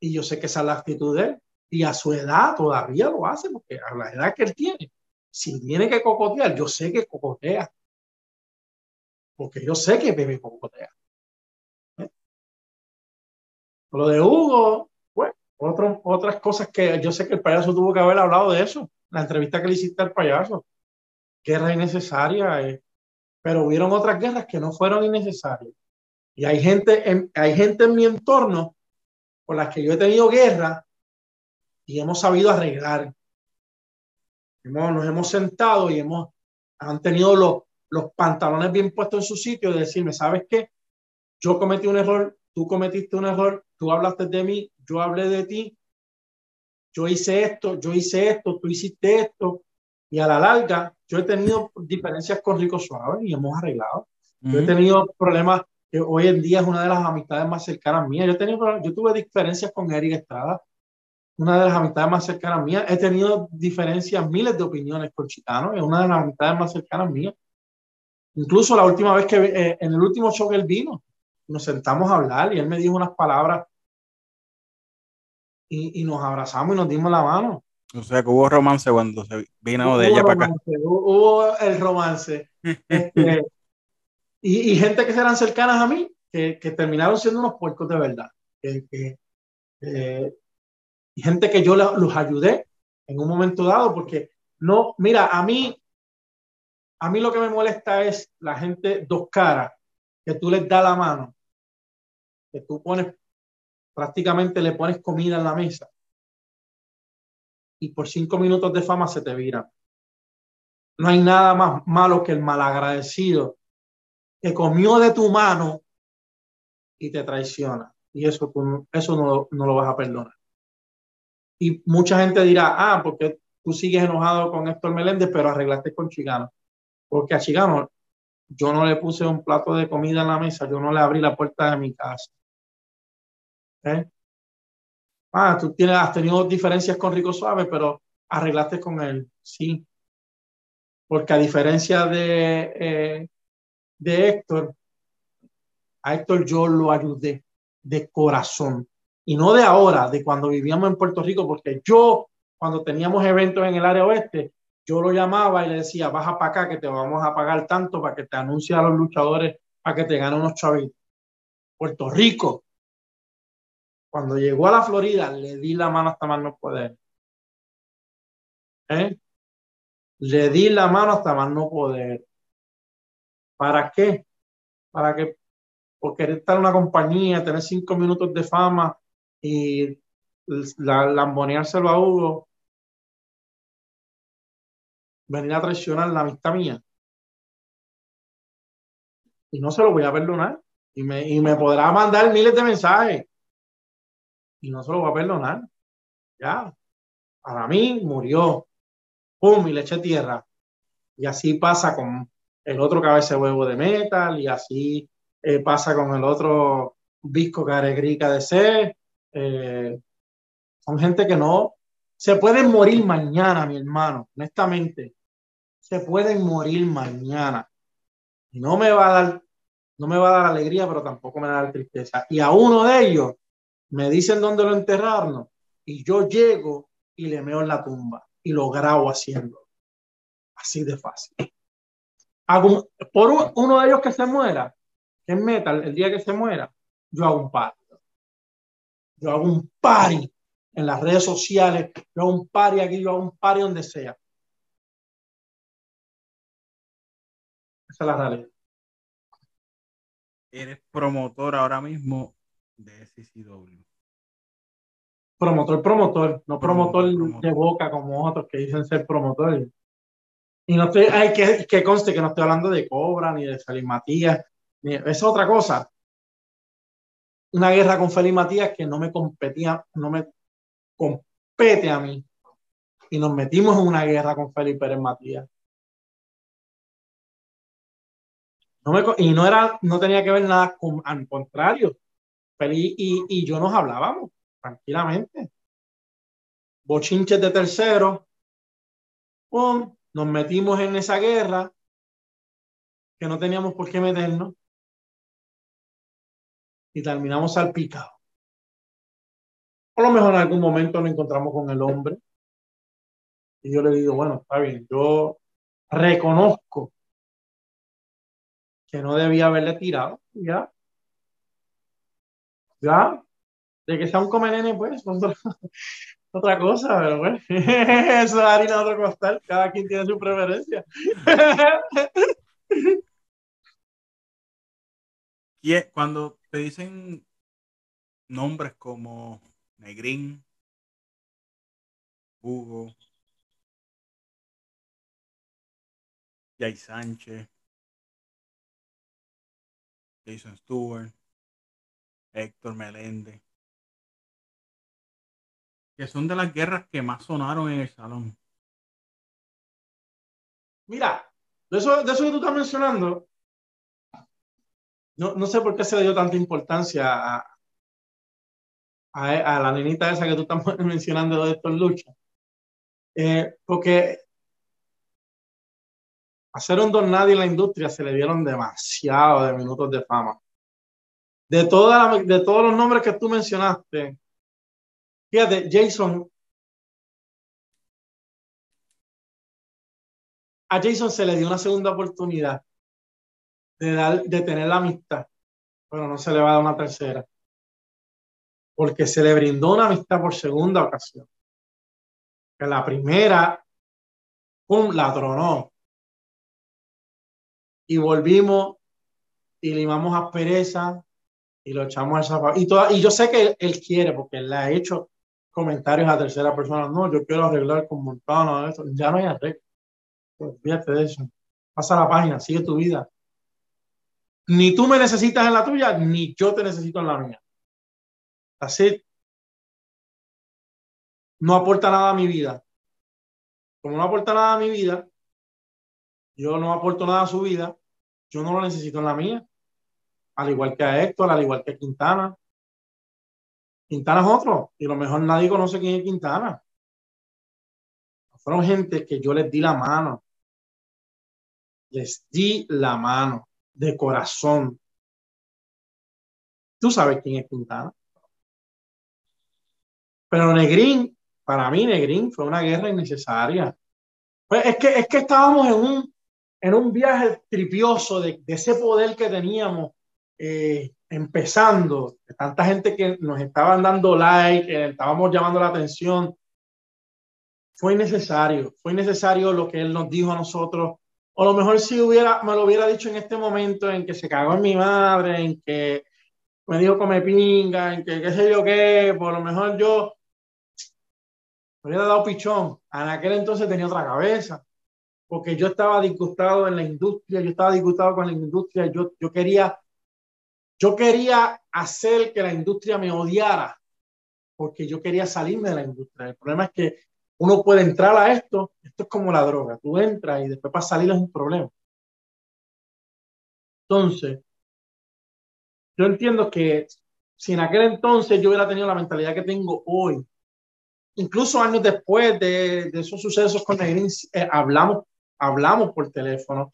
S3: Y yo sé que esa es la actitud de él. Y a su edad todavía lo hace, porque a la edad que él tiene, si tiene que cocotear, yo sé que cocotea porque yo sé que bebe cocotea. ¿Eh? Lo de Hugo, bueno, Otro, otras cosas que yo sé que el payaso tuvo que haber hablado de eso, la entrevista que le hiciste al payaso. Guerra innecesaria, eh, pero hubieron otras guerras que no fueron innecesarias. Y hay gente, en, hay gente en mi entorno con las que yo he tenido guerra y hemos sabido arreglar. Hemos, nos hemos sentado y hemos, han tenido los, los pantalones bien puestos en su sitio de decirme, ¿sabes qué? Yo cometí un error, tú cometiste un error, tú hablaste de mí, yo hablé de ti, yo hice esto, yo hice esto, tú hiciste esto, y a la larga yo he tenido diferencias con Rico Suave y hemos arreglado. Yo he tenido problemas que hoy en día es una de las amistades más cercanas mías. Yo, he tenido, yo tuve diferencias con Eric Estrada, una de las amistades más cercanas mías. He tenido diferencias, miles de opiniones con Chicano, es una de las amistades más cercanas mías. Incluso la última vez que, eh, en el último show que él vino, nos sentamos a hablar y él me dijo unas palabras y, y nos abrazamos y nos dimos la mano.
S2: O sea que hubo romance cuando se vino de ella para acá.
S3: Hubo el romance. Este, y, y, gente que eran cercanas a mí, que, que terminaron siendo unos puercos de verdad. Que, que, eh, y gente que yo los ayudé en un momento dado, porque no, mira, a mí, a mí lo que me molesta es la gente dos caras, que tú les das la mano, que tú pones, prácticamente le pones comida en la mesa y por cinco minutos de fama se te vira. No hay nada más malo que el malagradecido que comió de tu mano y te traiciona. Y eso, eso no, no lo vas a perdonar. Y mucha gente dirá, ah, porque tú sigues enojado con Héctor Meléndez, pero arreglaste con Chigano. Porque a Chigano yo no le puse un plato de comida en la mesa, yo no le abrí la puerta de mi casa. ¿Eh? Ah, tú tienes, has tenido diferencias con Rico Suave, pero arreglaste con él. Sí. Porque a diferencia de, eh, de Héctor, a Héctor yo lo ayudé de corazón. Y no de ahora, de cuando vivíamos en Puerto Rico, porque yo, cuando teníamos eventos en el área oeste, yo lo llamaba y le decía, baja para acá que te vamos a pagar tanto para que te anuncie a los luchadores para que te ganen unos chavitos. Puerto Rico, cuando llegó a la Florida, le di la mano hasta más no poder. ¿Eh? Le di la mano hasta más no poder. ¿Para qué? Para que, por querer estar en una compañía, tener cinco minutos de fama y la, lamboneárselo a Hugo, venir a traicionar la amistad mía. Y no se lo voy a perdonar. Y me, y me podrá mandar miles de mensajes y no se lo va a perdonar. Ya, para mí murió. Pum, y le eché tierra. Y así pasa con el otro cabeza huevo de metal, y así eh, pasa con el otro Visco Caregrica de C. Eh, son gente que no se pueden morir mañana, mi hermano, honestamente. Se pueden morir mañana. Y no me va a dar, no me va a dar alegría, pero tampoco me va a dar tristeza. Y a uno de ellos me dicen dónde lo enterraron y yo llego y le meo en la tumba y lo grabo haciendo. Así de fácil. Hago, por uno de ellos que se muera, que es metal, el día que se muera, yo hago un party. Yo hago un party en las redes sociales, yo hago un party aquí, yo hago un party donde sea. Esa es la realidad.
S2: Eres promotor ahora mismo de SCW
S3: promotor, promotor, no promotor, de boca como otros que dicen ser promotor. Y no estoy, hay que, que conste que no estoy hablando de Cobra ni de Feliz Matías, ni, es otra cosa. Una guerra con Feliz Matías que no me competía, no me compete a mí. Y nos metimos en una guerra con Felipe Pérez Matías. No me, y no era, no tenía que ver nada con, al contrario. Feliz y, yo nos hablábamos tranquilamente. Bochinches de tercero. nos metimos en esa guerra que no teníamos por qué meternos y terminamos salpicados. A lo mejor en algún momento nos encontramos con el hombre y yo le digo, bueno, está bien, yo reconozco que no debía haberle tirado, ya, ya, De que sea un come pues, otra, otra cosa, pero bueno, eso es harina otro costal, cada quien tiene su preferencia.
S2: Y es- cuando te dicen nombres como Negrín, Hugo, Jay Sánchez, Jason Stewart, Héctor Meléndez, que son de las guerras que más sonaron en el salón.
S3: Mira, de eso, de eso que tú estás mencionando, no, no sé por qué se le dio tanta importancia a, a, la nenita esa que tú estás mencionando de estos luchas. Eh, porque hacer un don nadie en la industria se le dieron demasiado de minutos de fama. De, toda de todos los nombres que tú mencionaste, fíjate, Jason, a Jason se le dio una segunda oportunidad de, dar, de tener la amistad, pero no se le va a dar una tercera, porque se le brindó una amistad por segunda ocasión. Que la primera, pum, la tronó. Y volvimos y limamos aspereza y lo echamos al zapato. Y, toda, y yo sé que él, quiere, porque él le ha hecho comentarios a tercera persona. No, yo quiero arreglar con Montana. Eso. Ya no hay arreglo. Olvídate de eso. Pasa la página, sigue tu vida. Ni tú me necesitas en la tuya, ni yo te necesito en la mía. Así. No aporta nada a mi vida. Como no aporta nada a mi vida, yo no aporto nada a su vida, yo no lo necesito en la mía. Al igual que a Héctor, al igual que a Quintana. Quintana es otro, y lo mejor nadie conoce quién es Quintana. Fueron gente que yo les di la mano. Les di la mano de corazón. Tú sabes quién es Quintana. Pero Negrín, para mí Negrín fue una guerra innecesaria. Pues es que, es que estábamos en un, en un viaje tripioso de ese poder que teníamos eh, empezando, tanta gente que nos estaban dando like, que estábamos llamando la atención. Fue innecesario, fue innecesario lo que él nos dijo a nosotros. O a lo mejor si hubiera, me lo hubiera dicho en este momento en que se cagó en mi madre, en que me dijo come pinga, en que qué sé yo qué, por lo mejor yo me hubiera dado pichón. En aquel entonces tenía otra cabeza, porque yo estaba disgustado en la industria, yo estaba disgustado con la industria, yo, yo quería, yo quería hacer que la industria me odiara, porque yo quería salirme de la industria. El problema es que uno puede entrar a esto, esto es como la droga, tú entras y después para salir es un problema. Entonces, yo entiendo que si en aquel entonces yo hubiera tenido la mentalidad que tengo hoy, incluso años después de, de esos sucesos con Negrín, eh, hablamos, hablamos por teléfono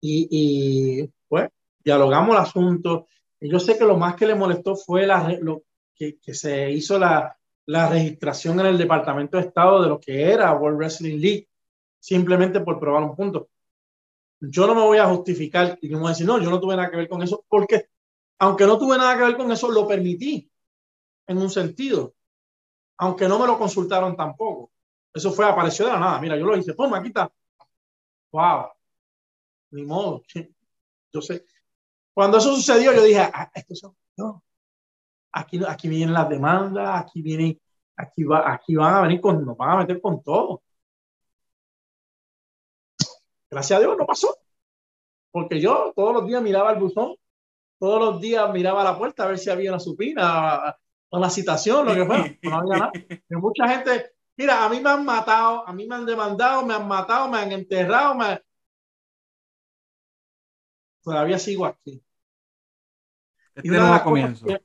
S3: y, y, pues dialogamos el asunto. Yo sé que lo más que le molestó fue lo, que, que se hizo la, la registración en el Departamento de Estado de lo que era World Wrestling League, simplemente por probar un punto. Yo no me voy a justificar y no voy a decir, no, yo no tuve nada que ver con eso, porque aunque no tuve nada que ver con eso, lo permití en un sentido, aunque no me lo consultaron tampoco. Eso fue, apareció de la nada. Mira, yo lo hice, toma, aquí está. Wow, ni modo. Yo sé. Cuando eso sucedió, yo dije, ah, esto es no. Aquí, vienen las demandas, aquí vienen, aquí, va, aquí van a venir con, nos van a meter con todo. Gracias a Dios no pasó. Porque yo todos los días miraba el buzón, todos los días miraba la puerta a ver si había una supina, una citación, lo que fuera. No había nada. Y mucha gente, mira, a mí me han matado, a mí me han demandado, me han matado, me han enterrado, me... todavía sigo aquí.
S2: Este comienzo.
S3: Que,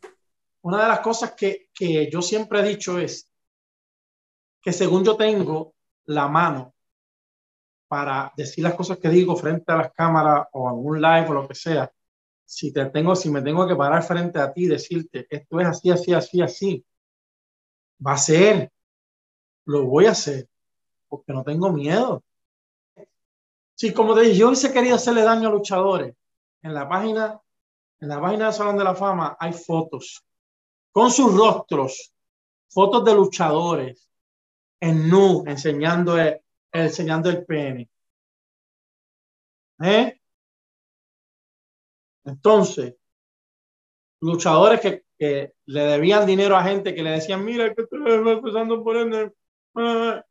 S3: una de las cosas que, que yo siempre he dicho es que según yo tengo la mano para decir las cosas que digo frente a las cámaras o en un live o lo que sea, si te tengo, si me tengo que parar frente a ti y decirte esto es así, así, así, así, va a ser, lo voy a hacer, porque no tengo miedo. Sí, como te dije, yo hubiese querido hacerle daño a luchadores. En la página, en la página del Salón de la Fama hay fotos con sus rostros, fotos de luchadores en nu, enseñando el, enseñando el pene. ¿Eh? Entonces, luchadores que, le debían dinero a gente que le decían, mira, que estoy empezando por ende,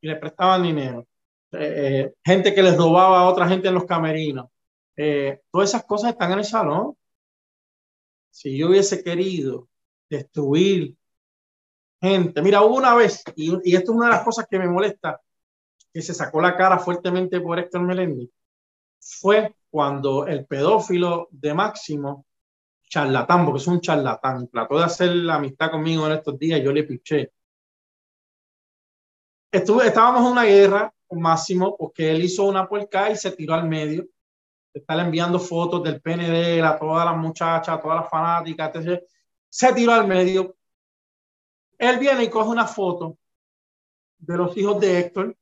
S3: y le prestaban dinero. Eh, eh, gente que les robaba a otra gente en los camerinos. Eh, todas esas cosas están en el salón. Si yo hubiese querido destruir gente, mira, hubo una vez, y, esto es una de las cosas que me molesta, que se sacó la cara fuertemente por Héctor Melendi, fue cuando el pedófilo de Máximo, charlatán, porque es un charlatán, trató de hacer la amistad conmigo en estos días, yo le piché. Estuve, estábamos en una guerra con Máximo porque él hizo una puerca y se tiró al medio. Está enviando fotos del PND a todas las muchachas, a todas las fanáticas, etc. Se tiró al medio. Él viene y coge una foto de los hijos de Héctor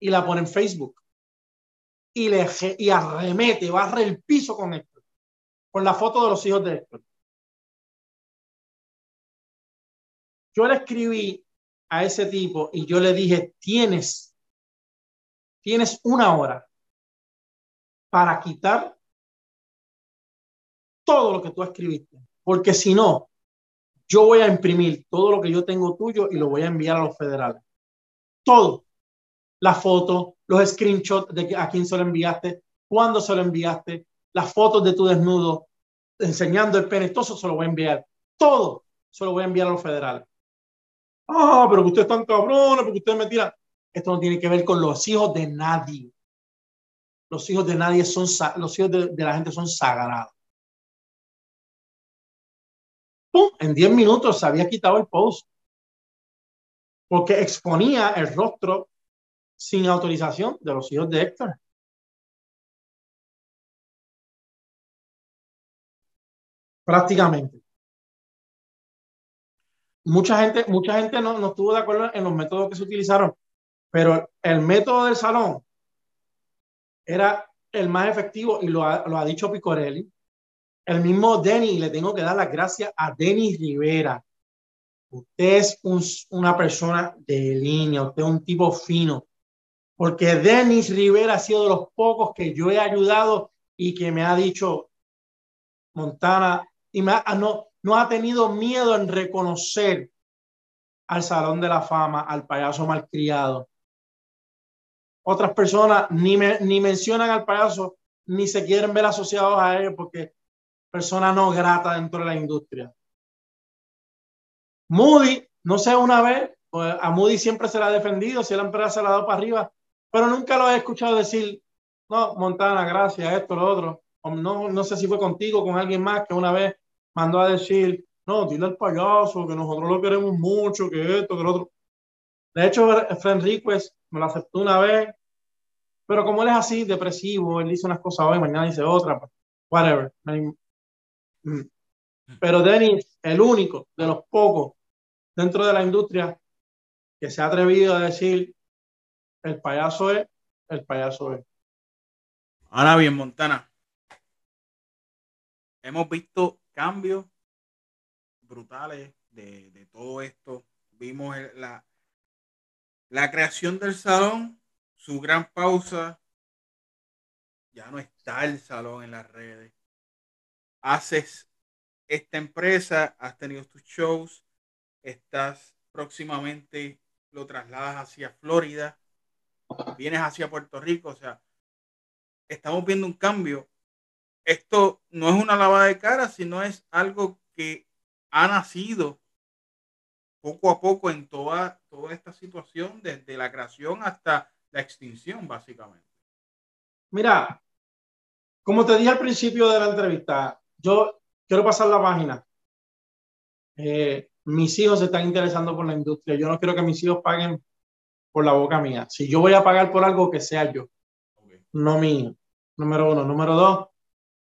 S3: y la pone en Facebook y, le, y arremete, barre el piso con Héctor, con la foto de los hijos de Héctor. Yo le escribí a ese tipo y yo le dije, tienes, tienes una hora para quitar todo lo que tú escribiste, porque si no, yo voy a imprimir todo lo que yo tengo tuyo y lo voy a enviar a los federales. Todo. La foto, los screenshots de a quién se lo enviaste, cuándo se lo enviaste, las fotos de tu desnudo, enseñando el pene, todo eso se lo voy a enviar. Todo se lo voy a enviar a los federales. Ah, pero que usted es tan cabrón, porque usted me. Esto no tiene que ver con los hijos de nadie. Los hijos de nadie son, los hijos de, la gente son sagrados. ¡Pum! En 10 minutos se había quitado el post. Porque exponía el rostro sin autorización de los hijos de Héctor. Prácticamente. Mucha gente, mucha gente no, no, estuvo de acuerdo en los métodos que se utilizaron, pero el método del salón era el más efectivo y lo ha, dicho Picorelli. El mismo Denny, le tengo que dar las gracias a Denis Rivera. Usted es un, una persona de línea, usted es un tipo fino porque Denis Rivera ha sido de los pocos que yo he ayudado y que me ha dicho, Montana, y ha, no, no ha tenido miedo en reconocer al Salón de la Fama, al payaso malcriado. Otras personas ni, me, ni mencionan al payaso, ni se quieren ver asociados a él porque persona no grata dentro de la industria. Moody, no sé, una vez, pues, a Moody siempre se la ha defendido, si la empresa se la ha dado para arriba, pero nunca lo he escuchado decir, no, Montana, gracias, esto, lo otro. No, no sé si fue contigo, con alguien más que una vez mandó a decir, no, dile al payaso que nosotros lo queremos mucho, que esto, que lo otro. De hecho, Friend Request me lo aceptó una vez, pero como él es así, depresivo, él dice unas cosas hoy, mañana dice otra, pues, whatever. Mm. Pero Dennis, el único de los pocos dentro de la industria que se ha atrevido a decir, el payaso es, el payaso es.
S2: Ahora bien, Montana. Hemos visto cambios brutales de, de todo esto. Vimos la, la creación del salón, su gran pausa. Ya no está el salón en las redes. Haces esta empresa, has tenido tus shows, estás próximamente, lo trasladas hacia Florida vienes hacia Puerto Rico, o sea, estamos viendo un cambio. Esto no es una lavada de cara, sino es algo que ha nacido poco a poco en toda, toda esta situación, desde la creación hasta la extinción, básicamente.
S3: Mira, como te dije al principio de la entrevista, yo quiero pasar la página. Eh, mis hijos se están interesando por la industria. Yo no quiero que mis hijos paguen por la boca mía. Si yo voy a pagar por algo, que sea yo, okay. no mío. Número uno. Número dos,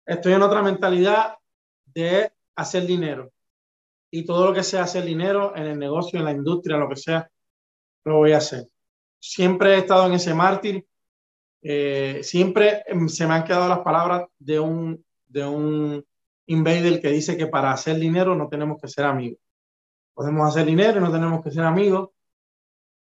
S3: estoy en otra mentalidad de hacer dinero. Y todo lo que sea hacer dinero en el negocio, en la industria, lo que sea, lo voy a hacer. Siempre he estado en ese mártir. Eh, siempre se me han quedado las palabras de un, de un invader que dice que para hacer dinero no tenemos que ser amigos. podemos hacer dinero y no tenemos que ser amigos.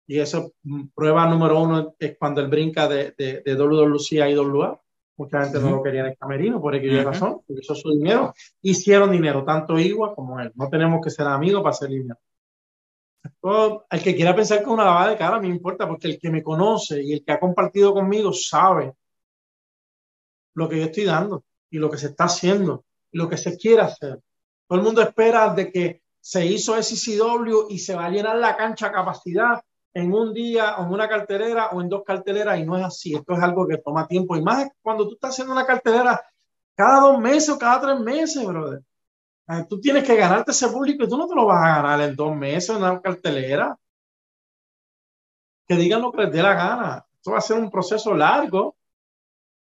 S3: Y eso, mm, prueba número uno es cuando él brinca de, de, de WWE a IWA. Mucha gente no lo quería en el camerino por aquella razón, porque eso es su dinero. Hicieron dinero, tanto Igua como él. No tenemos que ser amigos para hacer dinero. el que quiera pensar que una lavada de cara, me importa, porque el que me conoce y el que ha compartido conmigo sabe lo que yo estoy dando y lo que se está haciendo y lo que se quiere hacer. Todo el mundo espera de que se hizo SCW y se va a llenar la cancha a capacidad en un día o en una cartelera o en dos carteleras y no es así. Esto es algo que toma tiempo y más cuando tú estás haciendo una cartelera cada dos meses o cada tres meses, brother. Tú tienes que ganarte ese público y tú no te lo vas a ganar en dos meses en una cartelera. Que digan lo que les dé la gana. Esto va a ser un proceso largo.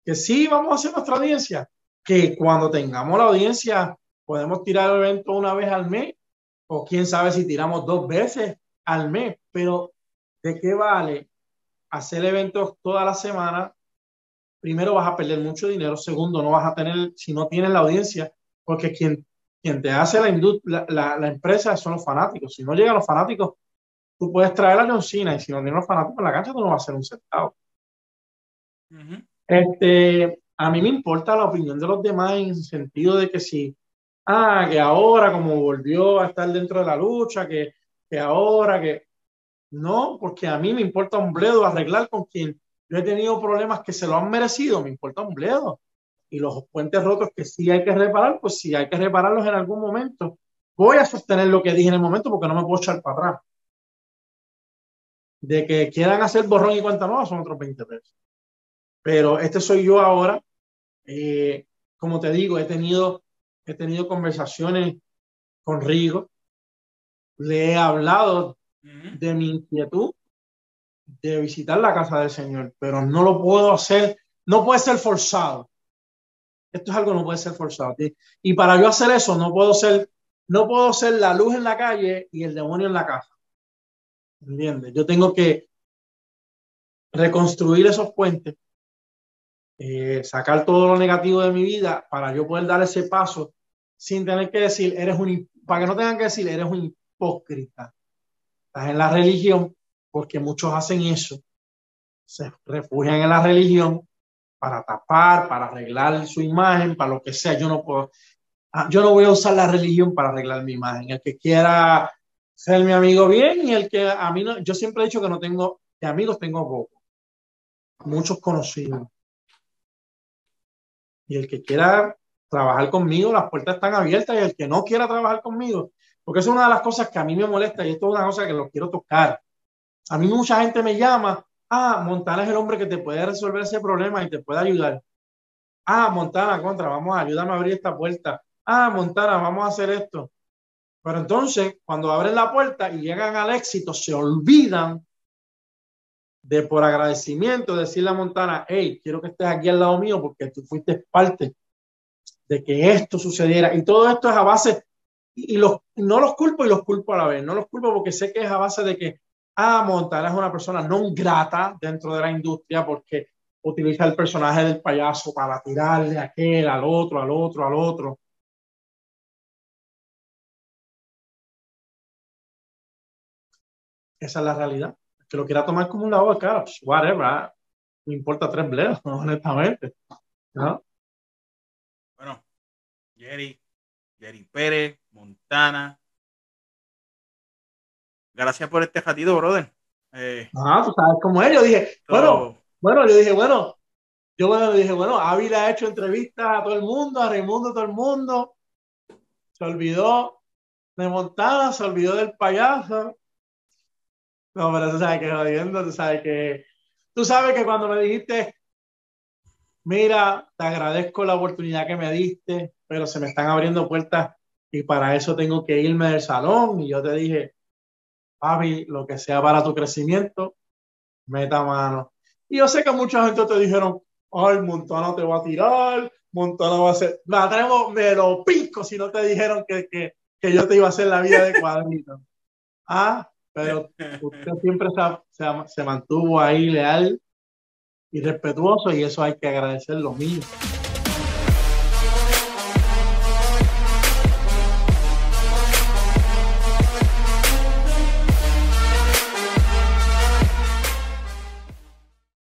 S3: Que sí, vamos a hacer nuestra audiencia. Que cuando tengamos la audiencia, podemos tirar el evento una vez al mes. O quién sabe si tiramos dos veces al mes. Pero ¿de qué vale hacer eventos toda la semana? Primero vas a perder mucho dinero, segundo no vas a tener, si no tienes la audiencia, porque quien, quien te hace la, la, la, empresa son los fanáticos. Si no llegan los fanáticos, tú puedes traer a John Cena y si no tienes los fanáticos en la cancha, tú no vas a hacer un centavo. este, a mí me importa la opinión de los demás en el sentido de que si, ah, que ahora como volvió a estar dentro de la lucha, que, que ahora que no, porque a mí me importa un bledo arreglar con quien yo he tenido problemas que se lo han merecido, me importa un bledo. Y los puentes rotos que sí hay que reparar, pues sí hay que repararlos en algún momento. Voy a sostener lo que dije en el momento porque no me puedo echar para atrás. De que quieran hacer borrón y cuenta nueva son otros 20 pesos. Pero este soy yo ahora. Eh, como te digo, he tenido, he tenido conversaciones con Rigo. Le he hablado de mi inquietud de visitar la casa del Señor, pero no lo puedo hacer, no puede ser forzado. Esto es algo que no puede ser forzado. Y para yo hacer eso, no puedo ser, no puedo ser la luz en la calle y el demonio en la casa. ¿Entiendes? Yo tengo que reconstruir esos puentes, eh, sacar todo lo negativo de mi vida para yo poder dar ese paso sin tener que decir, eres un, para que no tengan que decir, eres un hipócrita estás en la religión, porque muchos hacen eso, se refugian en la religión para tapar, para arreglar su imagen, para lo que sea. Yo no puedo, ah, yo no voy a usar la religión para arreglar mi imagen. El que quiera ser mi amigo bien y el que a mí no, yo siempre he dicho que no tengo, que amigos tengo pocos, muchos conocidos. Y el que quiera trabajar conmigo, las puertas están abiertas y el que no quiera trabajar conmigo, porque es una de las cosas que a mí me molesta y esto es una cosa que lo quiero tocar. A mí mucha gente me llama, ah, Montana es el hombre que te puede resolver ese problema y te puede ayudar. Ah, Montana, contra, vamos a ayudarme a abrir esta puerta. Ah, Montana, vamos a hacer esto. Pero entonces, cuando abren la puerta y llegan al éxito, se olvidan de por agradecimiento decirle a Montana, hey, quiero que estés aquí al lado mío porque tú fuiste parte de que esto sucediera. Y todo esto es a base y los, no los culpo y los culpo a la vez. No los culpo porque sé que es a base de que, ah, Montana es una persona no grata dentro de la industria porque utiliza el personaje del payaso para tirarle a aquel, al otro, al otro, al otro. Esa es la realidad. Que lo quiera tomar como un lado de cara, pues, whatever. Ah, me importa tres bledos, honestamente. ¿No?
S2: Bueno, Jerry, Jerry Pérez, Montana. Gracias por este ratito, brother.
S3: Eh, ah, tú sabes cómo es. Yo dije, bueno, bueno, yo dije, bueno, yo bueno, dije, bueno, Ávila ha hecho entrevistas a todo el mundo, a Raimundo, a todo el mundo. Se olvidó de Montana, se olvidó del payaso. No, pero tú sabes que jodiendo, tú sabes que. Tú sabes que cuando me dijiste, mira, te agradezco la oportunidad que me diste, pero se me están abriendo puertas y para eso tengo que irme del salón. Y yo te dije, papi, lo que sea para tu crecimiento, meta mano. Y yo sé que mucha gente te dijeron, ay, Montana te va a tirar, Montana va a hacer, me atrevo, me lo pico si no te dijeron que, que, que yo te iba a hacer la vida de cuadrito. Ah, pero usted siempre se, se, se mantuvo ahí leal y respetuoso y eso hay que agradecer lo mismo.